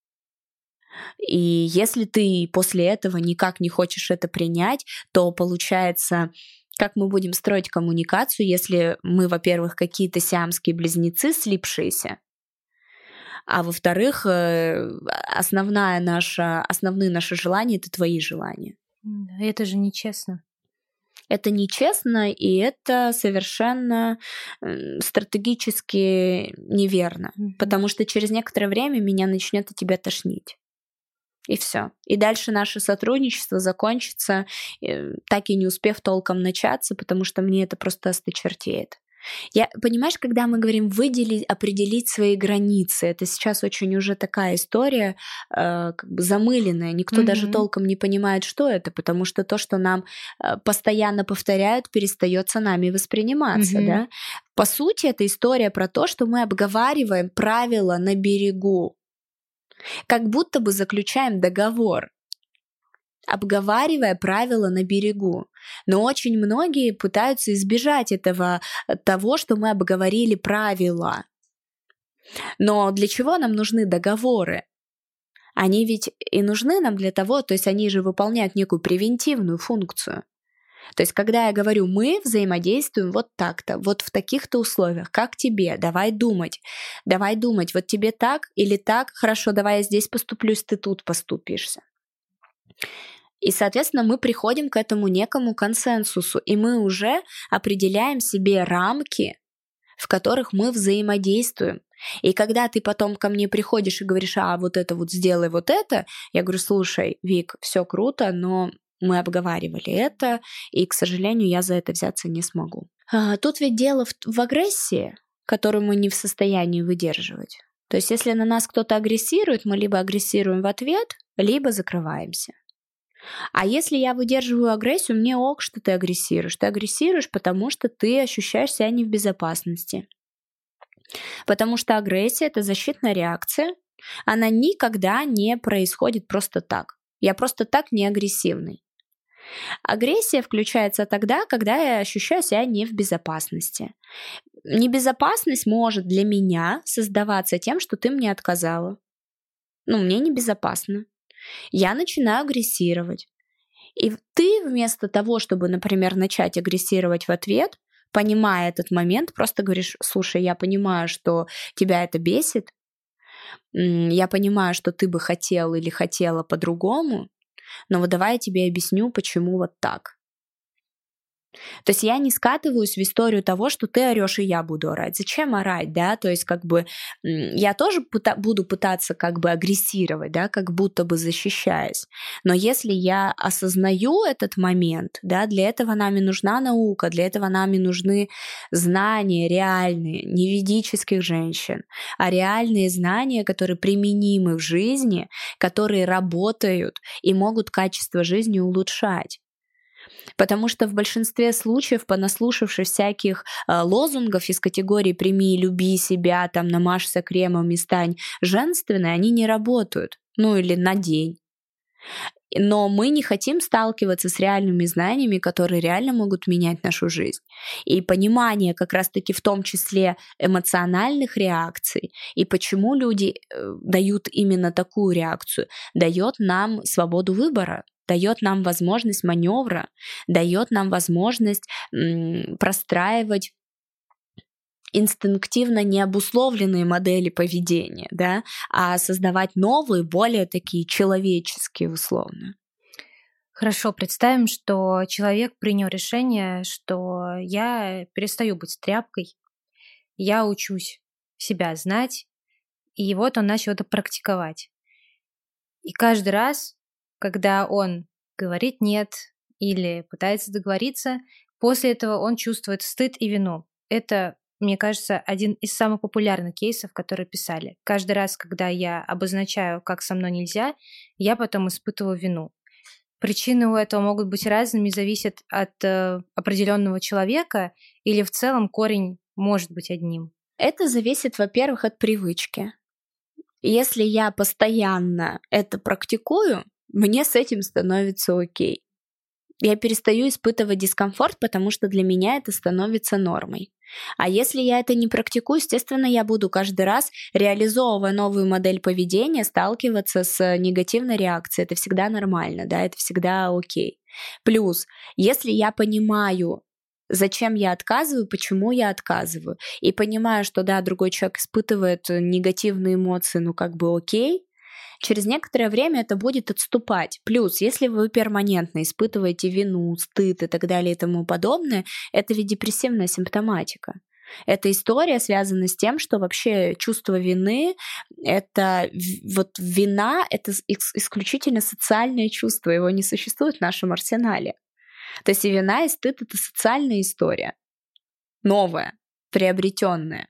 И если ты после этого никак не хочешь это принять, то получается как мы будем строить коммуникацию, если мы, во-первых, какие-то сиамские близнецы, слипшиеся, а во-вторых, э, основная наша, основные наши желания — это твои желания. Это же нечестно. Это нечестно, и это совершенно стратегически неверно, mm-hmm. потому что через некоторое время меня начнет от тебя тошнить. И все. И дальше наше сотрудничество закончится, э, так и не успев толком начаться, потому что мне это просто осточертеет. Я, понимаешь, когда мы говорим выделить, определить свои границы, это сейчас очень уже такая история э, как бы замыленная. Никто mm-hmm. даже толком не понимает, что это, потому что то, что нам э, постоянно повторяют, перестается нами восприниматься, mm-hmm. да. По сути, это история про то, что мы обговариваем правила на берегу, как будто бы заключаем договор обговаривая правила на берегу. Но очень многие пытаются избежать этого э, того, что мы обговорили правила. Но для чего нам нужны договоры? Они ведь и нужны нам для того, то есть они же выполняют некую превентивную функцию. То есть, когда я говорю «мы взаимодействуем вот так-то, вот в таких-то условиях, как тебе, давай думать, давай думать, вот тебе так или так, хорошо, давай я здесь поступлюсь, ты тут поступишься». И, соответственно, мы приходим к этому некому консенсусу, и мы уже определяем себе рамки, в которых мы взаимодействуем. И когда ты потом ко мне приходишь и говоришь, а вот это вот сделай вот это, я говорю, слушай, Вик, все круто, но мы обговаривали это, и, к сожалению, я за это взяться не смогу. А, тут ведь дело в, в агрессии, которую мы не в состоянии выдерживать. То есть, если на нас кто-то агрессирует, мы либо агрессируем в ответ, либо закрываемся. А если я выдерживаю агрессию, мне ок, что ты агрессируешь. Ты агрессируешь, потому что ты ощущаешь себя не в безопасности. Потому что агрессия — это защитная реакция. Она никогда не происходит просто так. Я просто так не агрессивный. Агрессия включается тогда, когда я ощущаю себя не в безопасности. Небезопасность может для меня создаваться тем, что ты мне отказала. Ну, мне небезопасно я начинаю агрессировать. И ты вместо того, чтобы, например, начать агрессировать в ответ, понимая этот момент, просто говоришь, слушай, я понимаю, что тебя это бесит, я понимаю, что ты бы хотел или хотела по-другому, но вот давай я тебе объясню, почему вот так. То есть я не скатываюсь в историю того, что ты орешь и я буду орать. Зачем орать, да? То есть как бы я тоже пыта- буду пытаться как бы агрессировать, да, как будто бы защищаясь. Но если я осознаю этот момент, да, для этого нами нужна наука, для этого нами нужны знания реальные, не ведических женщин, а реальные знания, которые применимы в жизни, которые работают и могут качество жизни улучшать. Потому что в большинстве случаев, понаслушавшись всяких э, лозунгов из категории «прими, люби себя», там «намажься кремом и стань женственной», они не работают. Ну или на день. Но мы не хотим сталкиваться с реальными знаниями, которые реально могут менять нашу жизнь. И понимание как раз-таки в том числе эмоциональных реакций и почему люди э, дают именно такую реакцию, дает нам свободу выбора дает нам возможность маневра, дает нам возможность простраивать инстинктивно необусловленные модели поведения, да, а создавать новые, более такие человеческие условно. Хорошо, представим, что человек принял решение, что я перестаю быть тряпкой, я учусь себя знать, и вот он начал это практиковать. И каждый раз когда он говорит «нет» или пытается договориться, после этого он чувствует стыд и вину. Это, мне кажется, один из самых популярных кейсов, которые писали. Каждый раз, когда я обозначаю, как со мной нельзя, я потом испытываю вину. Причины у этого могут быть разными, зависят от э, определенного человека или в целом корень может быть одним. Это зависит, во-первых, от привычки. Если я постоянно это практикую, мне с этим становится окей. Я перестаю испытывать дискомфорт, потому что для меня это становится нормой. А если я это не практикую, естественно, я буду каждый раз, реализовывая новую модель поведения, сталкиваться с негативной реакцией. Это всегда нормально, да, это всегда окей. Плюс, если я понимаю, зачем я отказываю, почему я отказываю, и понимаю, что да, другой человек испытывает негативные эмоции, ну как бы окей, через некоторое время это будет отступать. Плюс, если вы перманентно испытываете вину, стыд и так далее и тому подобное, это ведь депрессивная симптоматика. Эта история связана с тем, что вообще чувство вины — это вот вина — это исключительно социальное чувство, его не существует в нашем арсенале. То есть и вина, и стыд — это социальная история, новая, приобретенное.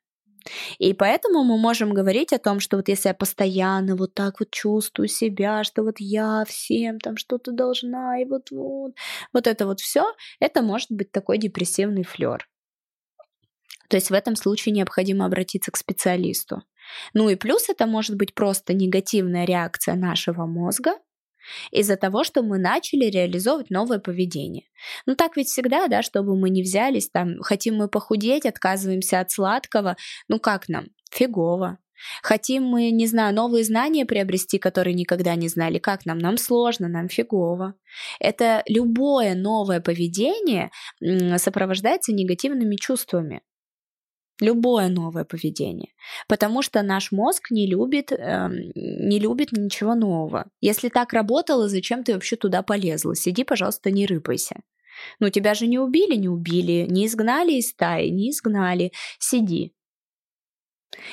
И поэтому мы можем говорить о том, что вот если я постоянно вот так вот чувствую себя, что вот я всем там что-то должна, и вот вот, вот это вот все, это может быть такой депрессивный флер. То есть в этом случае необходимо обратиться к специалисту. Ну и плюс это может быть просто негативная реакция нашего мозга из-за того, что мы начали реализовывать новое поведение. Ну так ведь всегда, да, чтобы мы не взялись, там, хотим мы похудеть, отказываемся от сладкого, ну как нам? Фигово. Хотим мы, не знаю, новые знания приобрести, которые никогда не знали, как нам? Нам сложно, нам фигово. Это любое новое поведение сопровождается негативными чувствами любое новое поведение, потому что наш мозг не любит, э, не любит ничего нового. Если так работало, зачем ты вообще туда полезла? Сиди, пожалуйста, не рыпайся. Ну, тебя же не убили, не убили, не изгнали из стаи, не изгнали, сиди.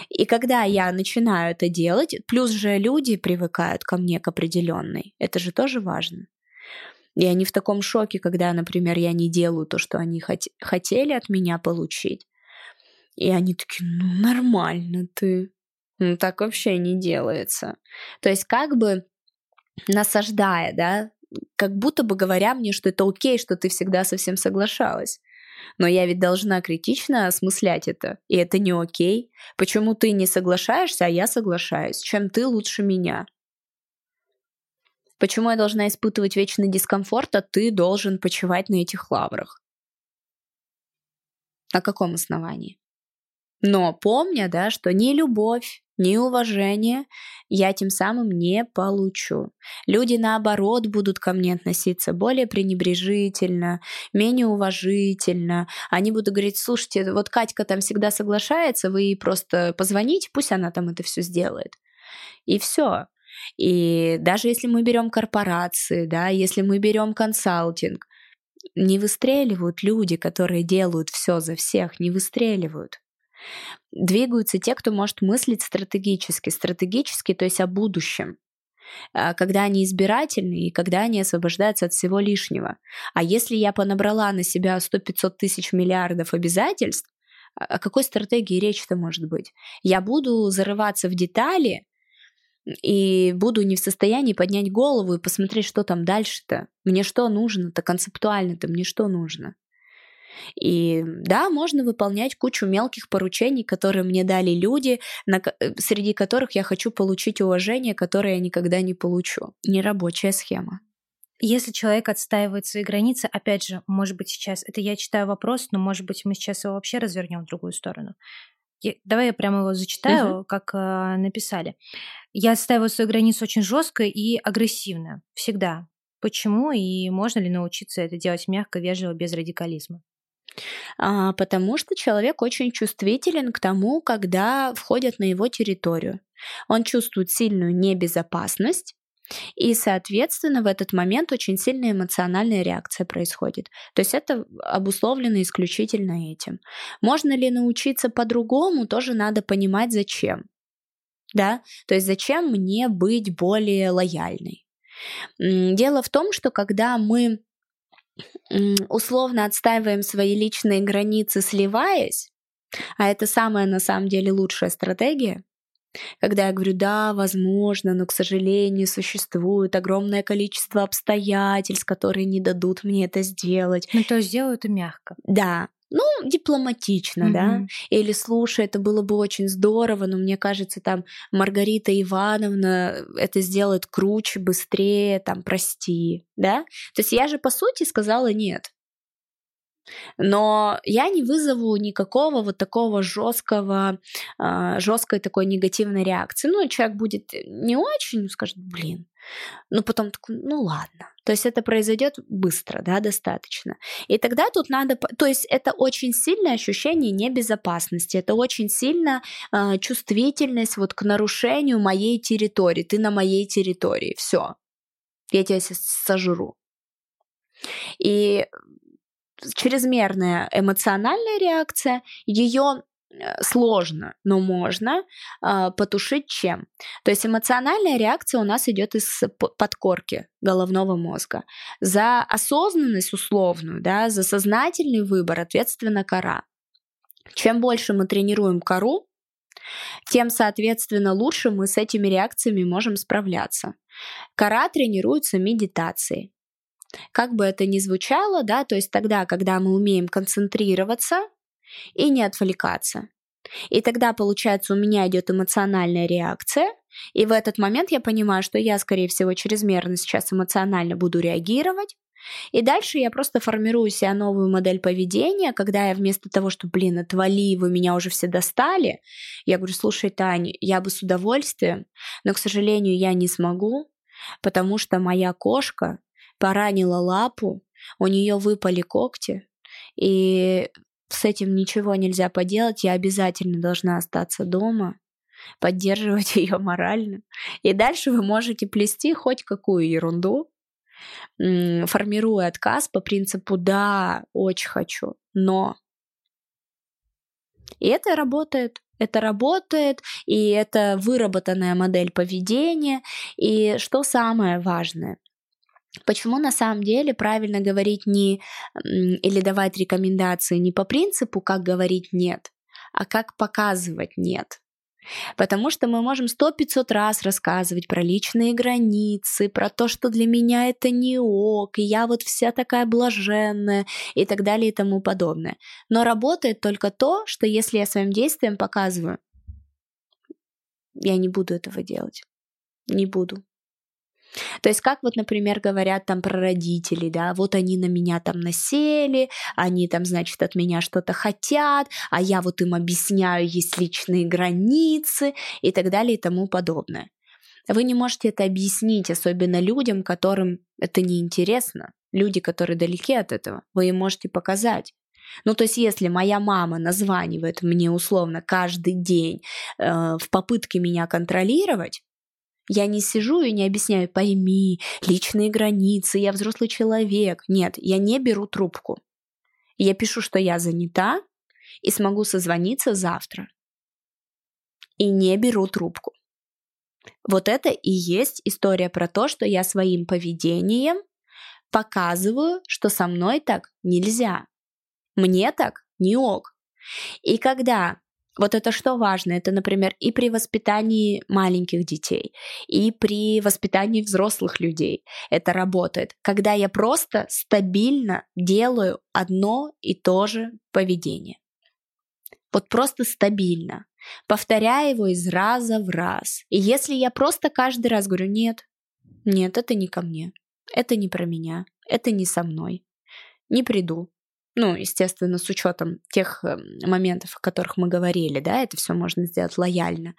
И когда я начинаю это делать, плюс же люди привыкают ко мне к определенной, это же тоже важно. И они в таком шоке, когда, например, я не делаю то, что они хот- хотели от меня получить. И они такие, ну нормально ты. Ну так вообще не делается. То есть как бы насаждая, да, как будто бы говоря мне, что это окей, что ты всегда со всем соглашалась. Но я ведь должна критично осмыслять это. И это не окей. Почему ты не соглашаешься, а я соглашаюсь? Чем ты лучше меня? Почему я должна испытывать вечный дискомфорт, а ты должен почивать на этих лаврах? На каком основании? Но помня, да, что ни любовь, ни уважение я тем самым не получу. Люди, наоборот, будут ко мне относиться более пренебрежительно, менее уважительно. Они будут говорить, слушайте, вот Катька там всегда соглашается, вы ей просто позвоните, пусть она там это все сделает. И все. И даже если мы берем корпорации, да, если мы берем консалтинг, не выстреливают люди, которые делают все за всех, не выстреливают. Двигаются те, кто может мыслить стратегически. Стратегически, то есть о будущем а, когда они избирательны и когда они освобождаются от всего лишнего. А если я понабрала на себя 100-500 тысяч миллиардов обязательств, о какой стратегии речь-то может быть? Я буду зарываться в детали и буду не в состоянии поднять голову и посмотреть, что там дальше-то. Мне что нужно-то концептуально-то, мне что нужно? И да, можно выполнять кучу мелких поручений, которые мне дали люди, на, э, среди которых я хочу получить уважение, которое я никогда не получу. Нерабочая схема. Если человек отстаивает свои границы, опять же, может быть, сейчас, это я читаю вопрос, но, может быть, мы сейчас его вообще развернем в другую сторону. Я, давай я прямо его зачитаю, угу. как э, написали. Я отстаиваю свою границу очень жестко и агрессивно. Всегда. Почему и можно ли научиться это делать мягко, вежливо, без радикализма? А, потому что человек очень чувствителен к тому, когда входят на его территорию. Он чувствует сильную небезопасность, и, соответственно, в этот момент очень сильная эмоциональная реакция происходит. То есть это обусловлено исключительно этим. Можно ли научиться по-другому, тоже надо понимать, зачем. Да? То есть зачем мне быть более лояльной. Дело в том, что когда мы условно отстаиваем свои личные границы, сливаясь, а это самая на самом деле лучшая стратегия, когда я говорю, да, возможно, но, к сожалению, существует огромное количество обстоятельств, которые не дадут мне это сделать. Ну, то есть сделаю это мягко. Да, ну, дипломатично, mm-hmm. да, или слушай, это было бы очень здорово, но мне кажется, там Маргарита Ивановна это сделает круче, быстрее, там, прости, да. То есть я же, по сути, сказала нет. Но я не вызову никакого вот такого жесткого, а, жесткой такой негативной реакции. Ну, человек будет не очень, скажет, блин, ну, потом такой, ну ладно. То есть это произойдет быстро, да, достаточно. И тогда тут надо, то есть это очень сильное ощущение небезопасности, это очень сильно э, чувствительность вот к нарушению моей территории. Ты на моей территории, все, я тебя сожру. И чрезмерная эмоциональная реакция, ее сложно, но можно э, потушить чем? То есть эмоциональная реакция у нас идет из подкорки головного мозга. За осознанность условную, да, за сознательный выбор ответственна кора. Чем больше мы тренируем кору, тем, соответственно, лучше мы с этими реакциями можем справляться. Кора тренируется медитацией. Как бы это ни звучало, да, то есть тогда, когда мы умеем концентрироваться и не отвлекаться. И тогда, получается, у меня идет эмоциональная реакция, и в этот момент я понимаю, что я, скорее всего, чрезмерно сейчас эмоционально буду реагировать, и дальше я просто формирую себе новую модель поведения, когда я вместо того, что, блин, отвали, вы меня уже все достали, я говорю, слушай, Таня, я бы с удовольствием, но, к сожалению, я не смогу, потому что моя кошка поранила лапу, у нее выпали когти, и с этим ничего нельзя поделать, я обязательно должна остаться дома, поддерживать ее морально. И дальше вы можете плести хоть какую ерунду, формируя отказ по принципу «да, очень хочу, но». И это работает. Это работает, и это выработанная модель поведения. И что самое важное? Почему на самом деле правильно говорить не или давать рекомендации не по принципу, как говорить нет, а как показывать нет. Потому что мы можем сто пятьсот раз рассказывать про личные границы, про то, что для меня это не ок, и я вот вся такая блаженная и так далее и тому подобное. Но работает только то, что если я своим действием показываю, я не буду этого делать. Не буду. То есть как вот, например, говорят там про родителей, да, вот они на меня там насели, они там, значит, от меня что-то хотят, а я вот им объясняю, есть личные границы и так далее и тому подобное. Вы не можете это объяснить, особенно людям, которым это не интересно, люди, которые далеки от этого. Вы им можете показать. Ну, то есть, если моя мама названивает мне условно каждый день э, в попытке меня контролировать, я не сижу и не объясняю, пойми, личные границы, я взрослый человек. Нет, я не беру трубку. Я пишу, что я занята и смогу созвониться завтра. И не беру трубку. Вот это и есть история про то, что я своим поведением показываю, что со мной так нельзя. Мне так не ок. И когда вот это что важно? Это, например, и при воспитании маленьких детей, и при воспитании взрослых людей это работает. Когда я просто стабильно делаю одно и то же поведение. Вот просто стабильно. Повторяя его из раза в раз. И если я просто каждый раз говорю, нет, нет, это не ко мне, это не про меня, это не со мной, не приду, ну, естественно, с учетом тех эм, моментов, о которых мы говорили, да, это все можно сделать лояльно.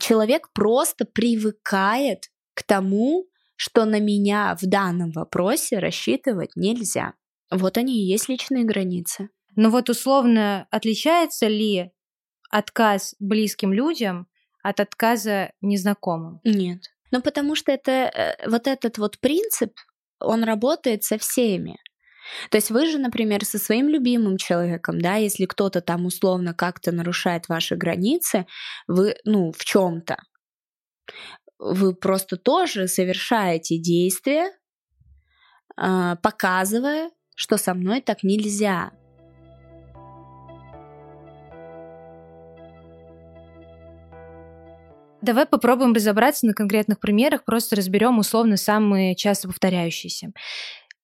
Человек просто привыкает к тому, что на меня в данном вопросе рассчитывать нельзя. Вот они и есть личные границы. Но вот условно отличается ли отказ близким людям от отказа незнакомым? Нет. Ну, потому что это э, вот этот вот принцип, он работает со всеми. То есть вы же, например, со своим любимым человеком, да, если кто-то там условно как-то нарушает ваши границы, вы, ну, в чем-то, вы просто тоже совершаете действия, а, показывая, что со мной так нельзя. Давай попробуем разобраться на конкретных примерах, просто разберем условно самые часто повторяющиеся.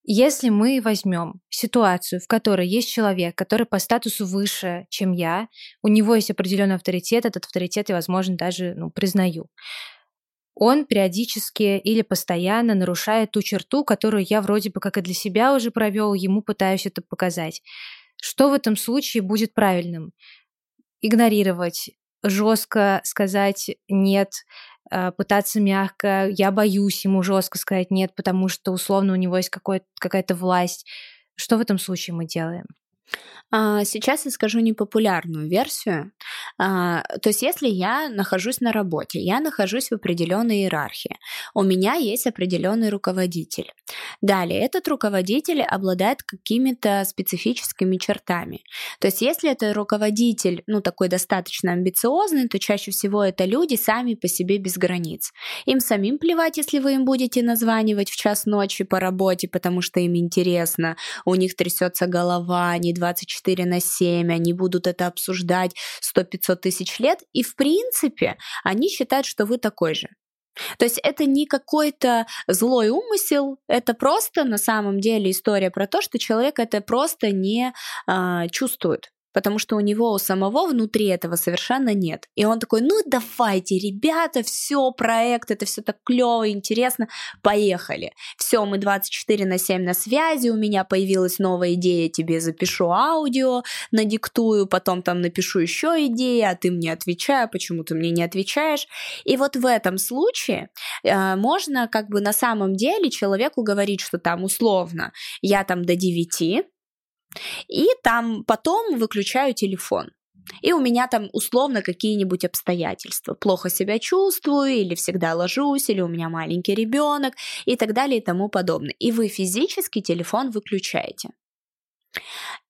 Если мы возьмем ситуацию, в которой есть человек, который по статусу выше, чем я, у него есть определенный авторитет, этот авторитет я, возможно, даже ну, признаю. Он периодически или постоянно нарушает ту черту, которую я вроде бы как и для себя уже провел, ему пытаюсь это показать. Что в этом случае будет правильным? Игнорировать, жестко сказать нет, пытаться мягко, я боюсь ему жестко сказать нет, потому что условно у него есть какая-то власть. Что в этом случае мы делаем? А, сейчас я скажу непопулярную версию. А, то есть, если я нахожусь на работе, я нахожусь в определенной иерархии, у меня есть определенный руководитель. Далее, этот руководитель обладает какими-то специфическими чертами. То есть, если это руководитель, ну, такой достаточно амбициозный, то чаще всего это люди сами по себе без границ. Им самим плевать, если вы им будете названивать в час ночи по работе, потому что им интересно, у них трясется голова, они 24 24 на 7, они будут это обсуждать 100-500 тысяч лет, и в принципе они считают, что вы такой же. То есть это не какой-то злой умысел, это просто на самом деле история про то, что человек это просто не э, чувствует потому что у него у самого внутри этого совершенно нет. И он такой, ну давайте, ребята, все, проект, это все так клево, интересно, поехали. Все, мы 24 на 7 на связи, у меня появилась новая идея, тебе запишу аудио, надиктую, потом там напишу еще идеи, а ты мне отвечай, а почему ты мне не отвечаешь. И вот в этом случае э, можно как бы на самом деле человеку говорить, что там условно я там до 9, и там потом выключаю телефон. И у меня там условно какие-нибудь обстоятельства. Плохо себя чувствую, или всегда ложусь, или у меня маленький ребенок, и так далее и тому подобное. И вы физически телефон выключаете.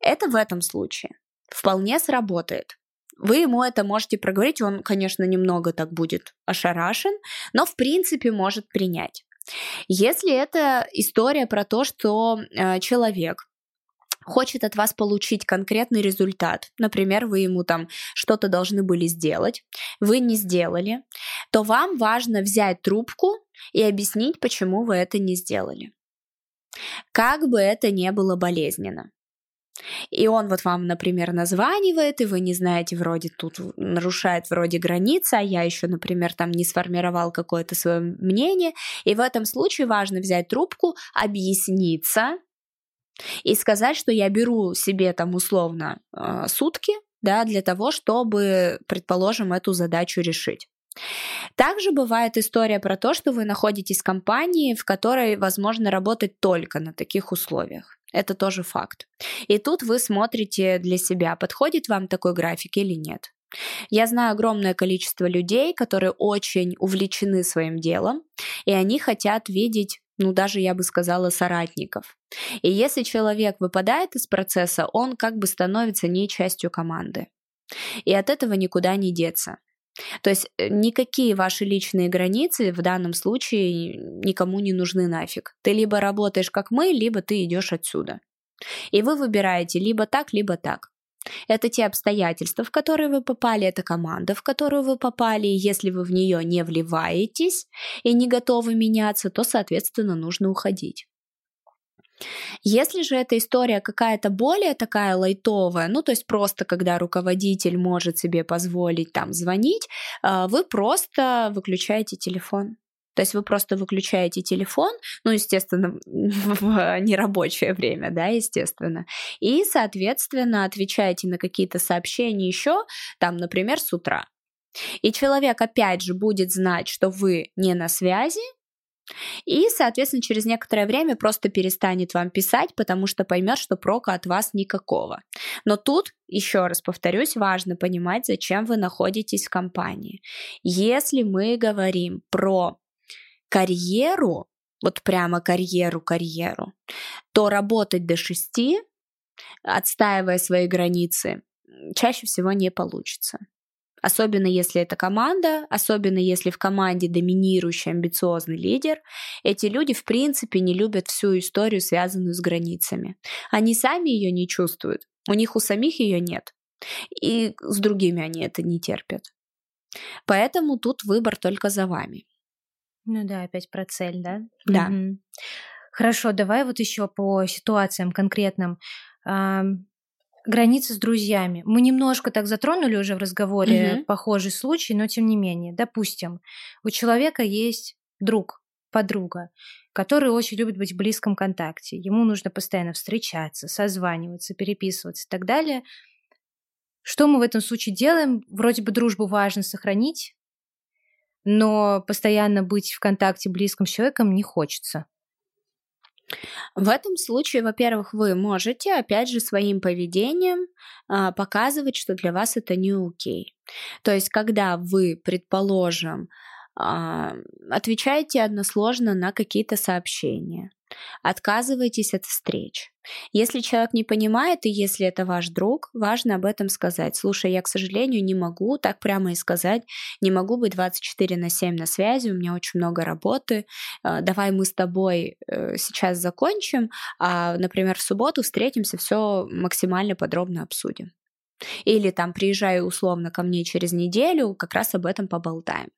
Это в этом случае вполне сработает. Вы ему это можете проговорить, он, конечно, немного так будет ошарашен, но в принципе может принять. Если это история про то, что э, человек хочет от вас получить конкретный результат, например, вы ему там что-то должны были сделать, вы не сделали, то вам важно взять трубку и объяснить, почему вы это не сделали. Как бы это ни было болезненно. И он вот вам, например, названивает, и вы не знаете, вроде тут нарушает вроде границы, а я еще, например, там не сформировал какое-то свое мнение. И в этом случае важно взять трубку, объясниться, и сказать, что я беру себе там условно э, сутки, да, для того, чтобы, предположим, эту задачу решить. Также бывает история про то, что вы находитесь в компании, в которой возможно работать только на таких условиях. Это тоже факт. И тут вы смотрите для себя, подходит вам такой график или нет. Я знаю огромное количество людей, которые очень увлечены своим делом, и они хотят видеть ну даже я бы сказала соратников. И если человек выпадает из процесса, он как бы становится не частью команды. И от этого никуда не деться. То есть э, никакие ваши личные границы в данном случае никому не нужны нафиг. Ты либо работаешь как мы, либо ты идешь отсюда. И вы выбираете либо так, либо так. Это те обстоятельства, в которые вы попали, это команда, в которую вы попали. И если вы в нее не вливаетесь и не готовы меняться, то, соответственно, нужно уходить. Если же эта история какая-то более такая лайтовая, ну то есть просто когда руководитель может себе позволить там звонить, а, вы просто выключаете телефон. То есть вы просто выключаете телефон, ну, естественно, в нерабочее время, да, естественно, и, соответственно, отвечаете на какие-то сообщения еще, там, например, с утра. И человек опять же будет знать, что вы не на связи, и, соответственно, через некоторое время просто перестанет вам писать, потому что поймет, что прока от вас никакого. Но тут, еще раз повторюсь, важно понимать, зачем вы находитесь в компании. Если мы говорим про карьеру, вот прямо карьеру-карьеру, то работать до шести, отстаивая свои границы, чаще всего не получится. Особенно если это команда, особенно если в команде доминирующий амбициозный лидер, эти люди в принципе не любят всю историю, связанную с границами. Они сами ее не чувствуют, у них у самих ее нет. И с другими они это не терпят. Поэтому тут выбор только за вами. Ну да, опять про цель, да? Да. Угу. Хорошо, давай вот еще по ситуациям конкретным. А, границы с друзьями. Мы немножко так затронули уже в разговоре угу. похожий случай, но тем не менее, допустим, у человека есть друг, подруга, который очень любит быть в близком контакте. Ему нужно постоянно встречаться, созваниваться, переписываться и так далее. Что мы в этом случае делаем? Вроде бы дружбу важно сохранить, но постоянно быть в контакте близким с человеком не хочется. В этом случае, во-первых, вы можете, опять же, своим поведением а, показывать, что для вас это не окей. То есть, когда вы, предположим, а, отвечаете односложно на какие-то сообщения, Отказывайтесь от встреч. Если человек не понимает, и если это ваш друг, важно об этом сказать. Слушай, я, к сожалению, не могу так прямо и сказать, не могу быть 24 на 7 на связи, у меня очень много работы, э, давай мы с тобой э, сейчас закончим, а, например, в субботу встретимся, все максимально подробно обсудим. Или там приезжаю условно ко мне через неделю, как раз об этом поболтаем.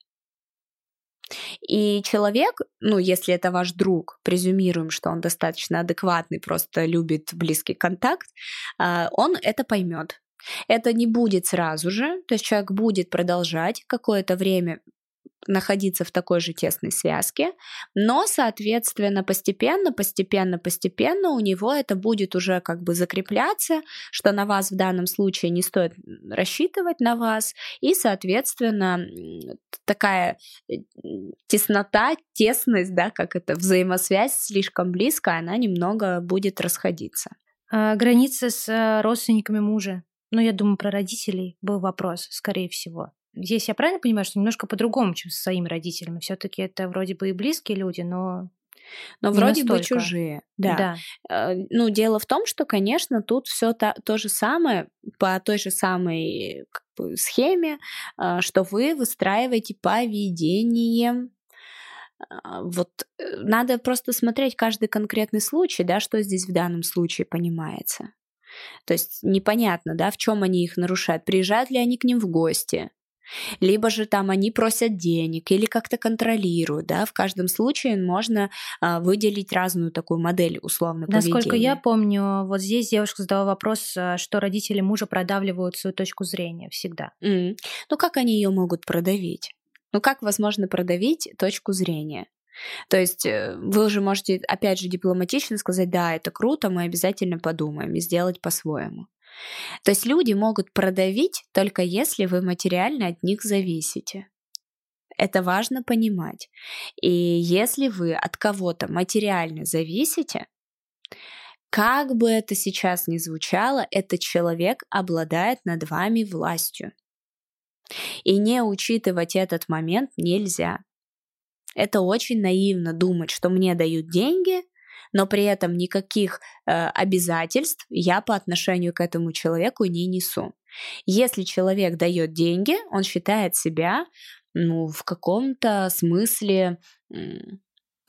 И человек, ну, если это ваш друг, презюмируем, что он достаточно адекватный, просто любит близкий контакт, а, он это поймет. Это не будет сразу же, то есть человек будет продолжать какое-то время находиться в такой же тесной связке, но, соответственно, постепенно, постепенно, постепенно у него это будет уже как бы закрепляться, что на вас в данном случае не стоит рассчитывать на вас, и, соответственно, такая э, теснота, тесность, да, как это, взаимосвязь слишком близкая, она немного будет расходиться. А, граница с э, родственниками мужа. Ну, я думаю, про родителей был вопрос, скорее всего. Здесь я правильно понимаю, что немножко по-другому, чем со своими родителями? Все-таки это вроде бы и близкие люди, но но вроде настолько. бы чужие, да. да. Э, ну, дело в том, что, конечно, тут все то, то же самое, по той же самой как бы, схеме, э, что вы выстраиваете поведением а, вот э, надо просто смотреть каждый конкретный случай, да, что здесь в данном случае понимается. То есть непонятно, да, в чем они их нарушают. Приезжают ли они к ним в гости? Либо же там они просят денег или как-то контролируют, да, в каждом случае можно а, выделить разную такую модель условно Насколько я помню, вот здесь девушка задала вопрос, а, что родители мужа продавливают свою точку зрения всегда. Mm. Ну как они ее могут продавить? Ну как возможно продавить точку зрения? То есть э, вы уже можете, опять же, дипломатично сказать, да, это круто, мы обязательно подумаем и сделать по-своему. То есть люди могут продавить только если вы материально от них зависите. Это важно понимать. И если вы от кого-то материально зависите, как бы это сейчас ни звучало, этот человек обладает над вами властью. И не учитывать этот момент нельзя. Это очень наивно думать, что мне дают деньги, но при этом никаких э, обязательств я по отношению к этому человеку не несу. Если человек дает деньги, он считает себя ну, в каком-то смысле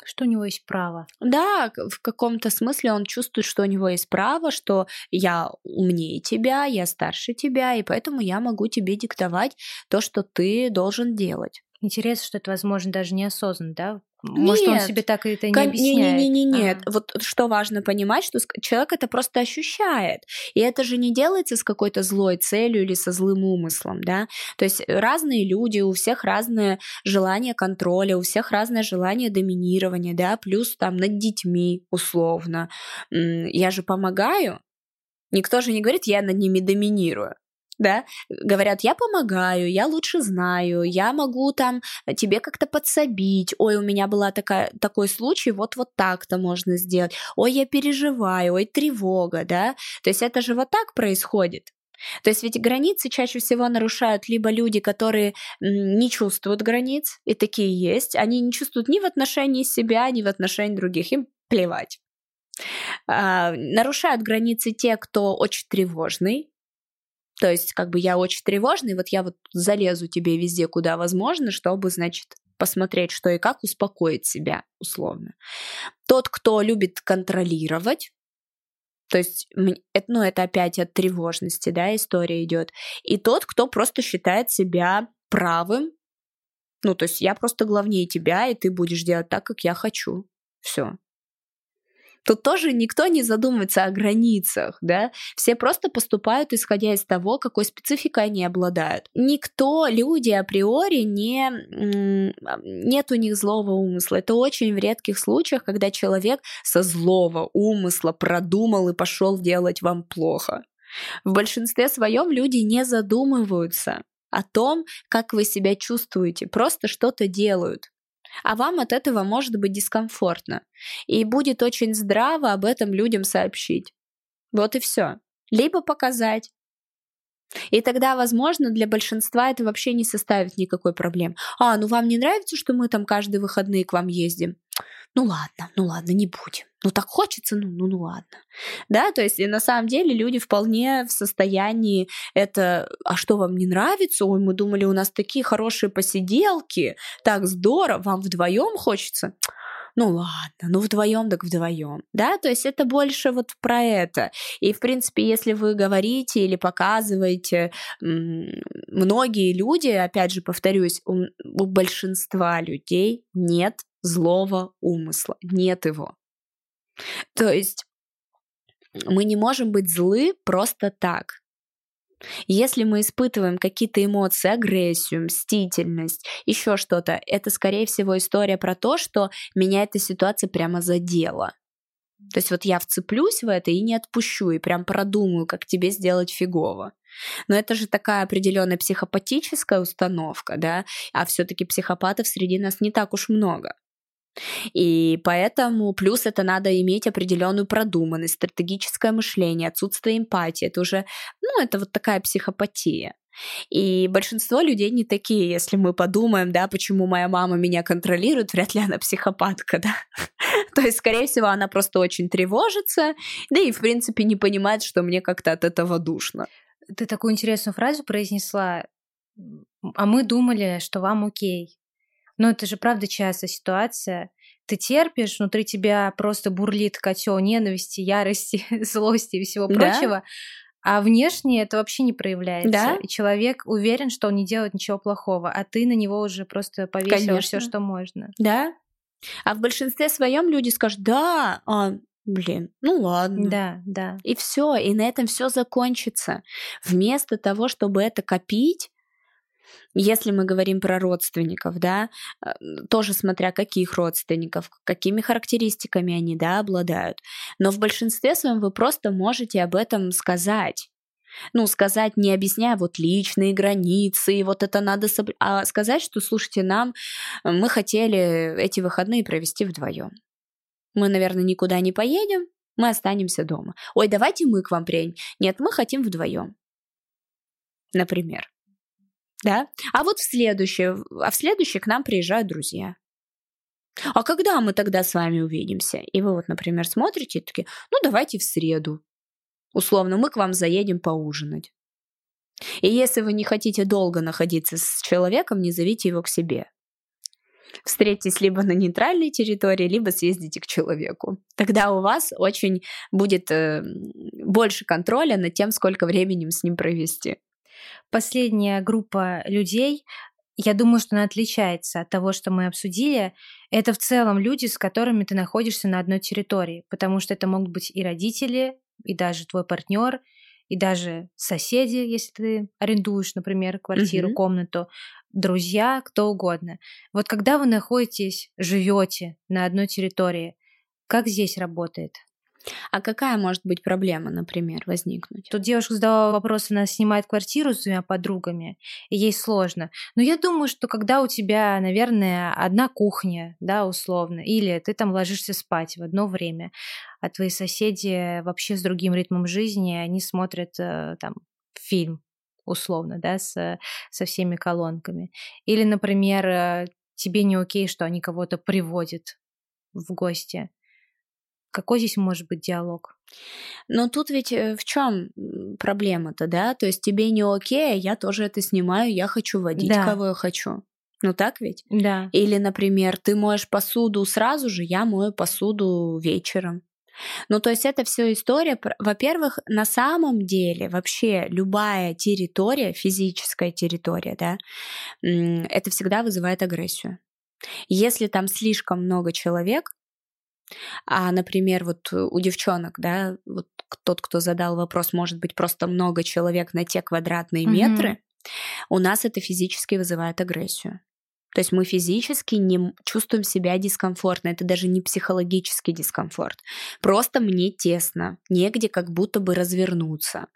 что у него есть право. Да, в каком-то смысле он чувствует, что у него есть право, что я умнее тебя, я старше тебя, и поэтому я могу тебе диктовать то, что ты должен делать. Интересно, что это, возможно, даже неосознанно, да? Может, нет. он себе так это не объясняет? Не, не, не, нет. А. Вот что важно понимать, что человек это просто ощущает, и это же не делается с какой-то злой целью или со злым умыслом, да. То есть разные люди, у всех разное желание контроля, у всех разное желание доминирования, да, плюс там над детьми условно. Я же помогаю, Никто же не говорит, я над ними доминирую да, говорят, я помогаю, я лучше знаю, я могу там тебе как-то подсобить, ой, у меня была такая, такой случай, вот вот так-то можно сделать, ой, я переживаю, ой, тревога, да, то есть это же вот так происходит. То есть ведь границы чаще всего нарушают либо люди, которые не чувствуют границ, и такие есть, они не чувствуют ни в отношении себя, ни в отношении других, им плевать. А, нарушают границы те, кто очень тревожный, то есть, как бы я очень тревожный, вот я вот залезу тебе везде, куда возможно, чтобы, значит, посмотреть, что и как успокоить себя, условно. Тот, кто любит контролировать, то есть, ну, это опять от тревожности, да, история идет. И тот, кто просто считает себя правым, ну, то есть я просто главнее тебя, и ты будешь делать так, как я хочу. Все. Тут тоже никто не задумывается о границах, да, все просто поступают исходя из того, какой спецификой они обладают. Никто, люди априори не, нет у них злого умысла. Это очень в редких случаях, когда человек со злого умысла продумал и пошел делать вам плохо. В большинстве своем люди не задумываются о том, как вы себя чувствуете, просто что-то делают а вам от этого может быть дискомфортно. И будет очень здраво об этом людям сообщить. Вот и все. Либо показать. И тогда, возможно, для большинства это вообще не составит никакой проблем. А, ну вам не нравится, что мы там каждые выходные к вам ездим? ну ладно, ну ладно, не будем. Ну так хочется, ну, ну, ну ладно. Да, то есть и на самом деле люди вполне в состоянии это, а что вам не нравится? Ой, мы думали, у нас такие хорошие посиделки, так здорово, вам вдвоем хочется? Ну ладно, ну вдвоем так вдвоем, да, то есть это больше вот про это. И в принципе, если вы говорите или показываете, многие люди, опять же повторюсь, у, у большинства людей нет злого умысла, нет его. То есть мы не можем быть злы просто так. Если мы испытываем какие-то эмоции, агрессию, мстительность, еще что-то, это, скорее всего, история про то, что меня эта ситуация прямо задела. То есть вот я вцеплюсь в это и не отпущу, и прям продумаю, как тебе сделать фигово. Но это же такая определенная психопатическая установка, да, а все-таки психопатов среди нас не так уж много. И поэтому плюс это надо иметь определенную продуманность, стратегическое мышление, отсутствие эмпатии. Это уже, ну, это вот такая психопатия. И большинство людей не такие, если мы подумаем, да, почему моя мама меня контролирует, вряд ли она психопатка, да. То есть, скорее всего, она просто очень тревожится, да и, в принципе, не понимает, что мне как-то от этого душно. Ты такую интересную фразу произнесла, а мы думали, что вам окей. Но это же правда частая ситуация. Ты терпишь, внутри тебя просто бурлит котел ненависти, ярости, злости и всего да? прочего. А внешне это вообще не проявляется. Да? И человек уверен, что он не делает ничего плохого, а ты на него уже просто повесила все, что можно. Да. А в большинстве своем люди скажут, да, а, блин, ну ладно. Да, да. И все, и на этом все закончится. Вместо того, чтобы это копить, если мы говорим про родственников, да, э, тоже смотря каких родственников, какими характеристиками они, да, обладают. Но в большинстве своем вы просто можете об этом сказать. Ну, сказать, не объясняя вот личные границы, и вот это надо соб... а сказать, что, слушайте, нам э, мы хотели эти выходные провести вдвоем. Мы, наверное, никуда не поедем, мы останемся дома. Ой, давайте мы к вам приедем. Нет, мы хотим вдвоем. Например да? А вот в следующее, а в следующее к нам приезжают друзья. А когда мы тогда с вами увидимся? И вы вот, например, смотрите и такие, ну давайте в среду. Условно, мы к вам заедем поужинать. И если вы не хотите долго находиться с человеком, не зовите его к себе. Встретитесь либо на нейтральной территории, либо съездите к человеку. Тогда у вас очень будет э, больше контроля над тем, сколько времени с ним провести последняя группа людей, я думаю, что она отличается от того, что мы обсудили. Это в целом люди, с которыми ты находишься на одной территории, потому что это могут быть и родители, и даже твой партнер, и даже соседи, если ты арендуешь, например, квартиру, mm-hmm. комнату, друзья, кто угодно. Вот когда вы находитесь, живете на одной территории, как здесь работает? А какая может быть проблема, например, возникнуть? Тут девушка задала вопрос, она снимает квартиру с двумя подругами, и ей сложно. Но я думаю, что когда у тебя, наверное, одна кухня, да, условно, или ты там ложишься спать в одно время, а твои соседи вообще с другим ритмом жизни, они смотрят э, там фильм, условно, да, с, со всеми колонками. Или, например, э, тебе не окей, что они кого-то приводят в гости. Какой здесь может быть диалог? Но тут ведь э, в чем проблема-то, да? То есть тебе не окей, а я тоже это снимаю, я хочу водить, да. кого я хочу. Ну так ведь? Да. Или, например, ты моешь посуду сразу же, я мою посуду вечером. Ну, то есть это все история, во-первых, на самом деле вообще любая территория, физическая территория, да, это всегда вызывает агрессию. Если там слишком много человек, а, например, вот у девчонок, да, вот тот, кто задал вопрос, может быть, просто много человек на те квадратные mm-hmm. метры, у нас это физически вызывает агрессию. То есть мы физически не чувствуем себя дискомфортно, это даже не психологический дискомфорт. Просто мне тесно, негде как будто бы развернуться.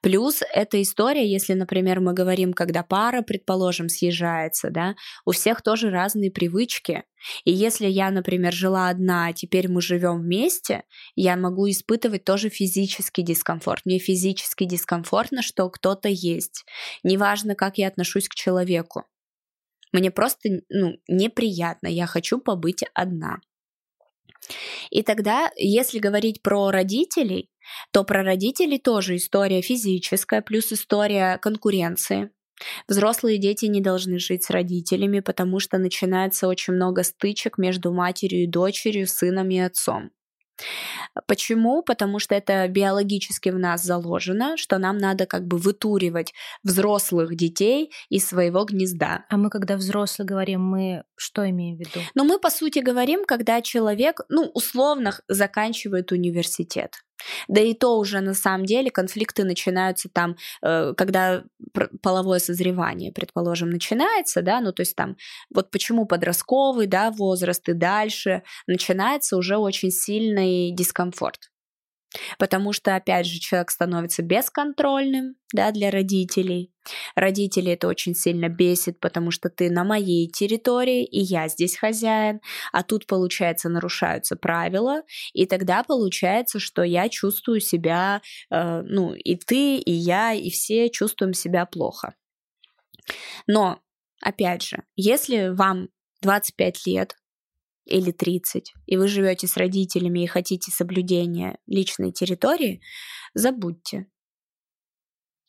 Плюс эта история, если, например, мы говорим, когда пара, предположим, съезжается, да, у всех тоже разные привычки. И если я, например, жила одна, а теперь мы живем вместе, я могу испытывать тоже физический дискомфорт. Мне физически дискомфортно, что кто-то есть. Неважно, как я отношусь к человеку. Мне просто ну, неприятно, я хочу побыть одна. И тогда, если говорить про родителей, то про родителей тоже история физическая, плюс история конкуренции. Взрослые дети не должны жить с родителями, потому что начинается очень много стычек между матерью и дочерью, сыном и отцом. Почему? Потому что это биологически в нас заложено, что нам надо как бы вытуривать взрослых детей из своего гнезда. А мы, когда взрослые говорим, мы что имеем в виду? Ну, мы, по сути, говорим, когда человек, ну, условно заканчивает университет. Да и то уже на самом деле конфликты начинаются там, э, когда половое созревание, предположим, начинается, да, ну то есть там вот почему подростковый, да, возраст и дальше начинается уже очень сильный дискомфорт. Потому что, опять же, человек становится бесконтрольным да, для родителей. Родители это очень сильно бесит, потому что ты на моей территории, и я здесь хозяин, а тут, получается, нарушаются правила, и тогда получается, что я чувствую себя, э, ну, и ты, и я, и все чувствуем себя плохо. Но, опять же, если вам 25 лет, или 30, и вы живете с родителями и хотите соблюдения личной территории, забудьте.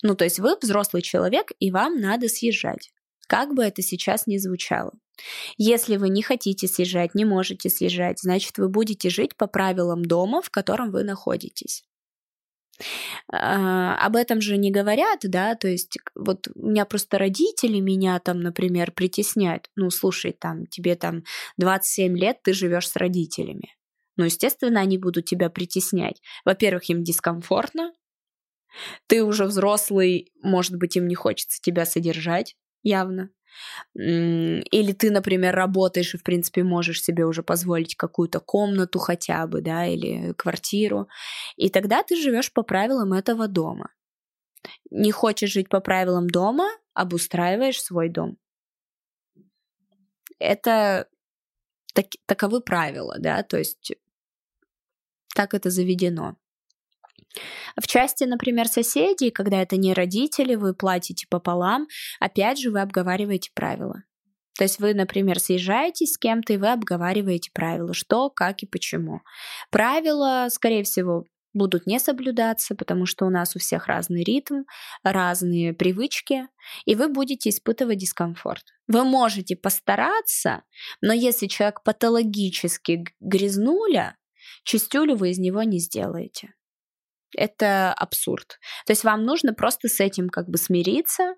Ну, то есть вы взрослый человек, и вам надо съезжать. Как бы это сейчас ни звучало. Если вы не хотите съезжать, не можете съезжать, значит, вы будете жить по правилам дома, в котором вы находитесь. А, об этом же не говорят, да, то есть вот у меня просто родители меня там, например, притесняют. Ну, слушай, там, тебе там 27 лет, ты живешь с родителями. Ну, естественно, они будут тебя притеснять. Во-первых, им дискомфортно. Ты уже взрослый, может быть, им не хочется тебя содержать, явно. Или ты, например, работаешь и, в принципе, можешь себе уже позволить какую-то комнату хотя бы, да, или квартиру. И тогда ты живешь по правилам этого дома. Не хочешь жить по правилам дома, обустраиваешь свой дом. Это так, таковы правила, да, то есть так это заведено. В части, например, соседей, когда это не родители, вы платите пополам, опять же вы обговариваете правила. То есть вы, например, съезжаете с кем-то, и вы обговариваете правила, что, как и почему. Правила, скорее всего, будут не соблюдаться, потому что у нас у всех разный ритм, разные привычки, и вы будете испытывать дискомфорт. Вы можете постараться, но если человек патологически грязнуля, чистюлю вы из него не сделаете это абсурд. То есть вам нужно просто с этим как бы смириться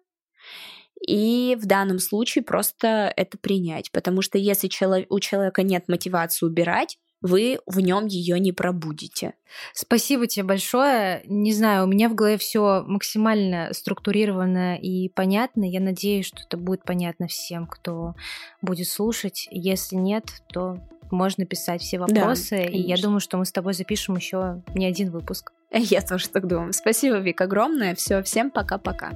и в данном случае просто это принять. Потому что если у человека нет мотивации убирать, вы в нем ее не пробудите. Спасибо тебе большое. Не знаю, у меня в голове все максимально структурировано и понятно. Я надеюсь, что это будет понятно всем, кто будет слушать. Если нет, то можно писать все вопросы. Да, и я думаю, что мы с тобой запишем еще не один выпуск. Я тоже так думаю. Спасибо, Вик, огромное. Все, всем пока-пока.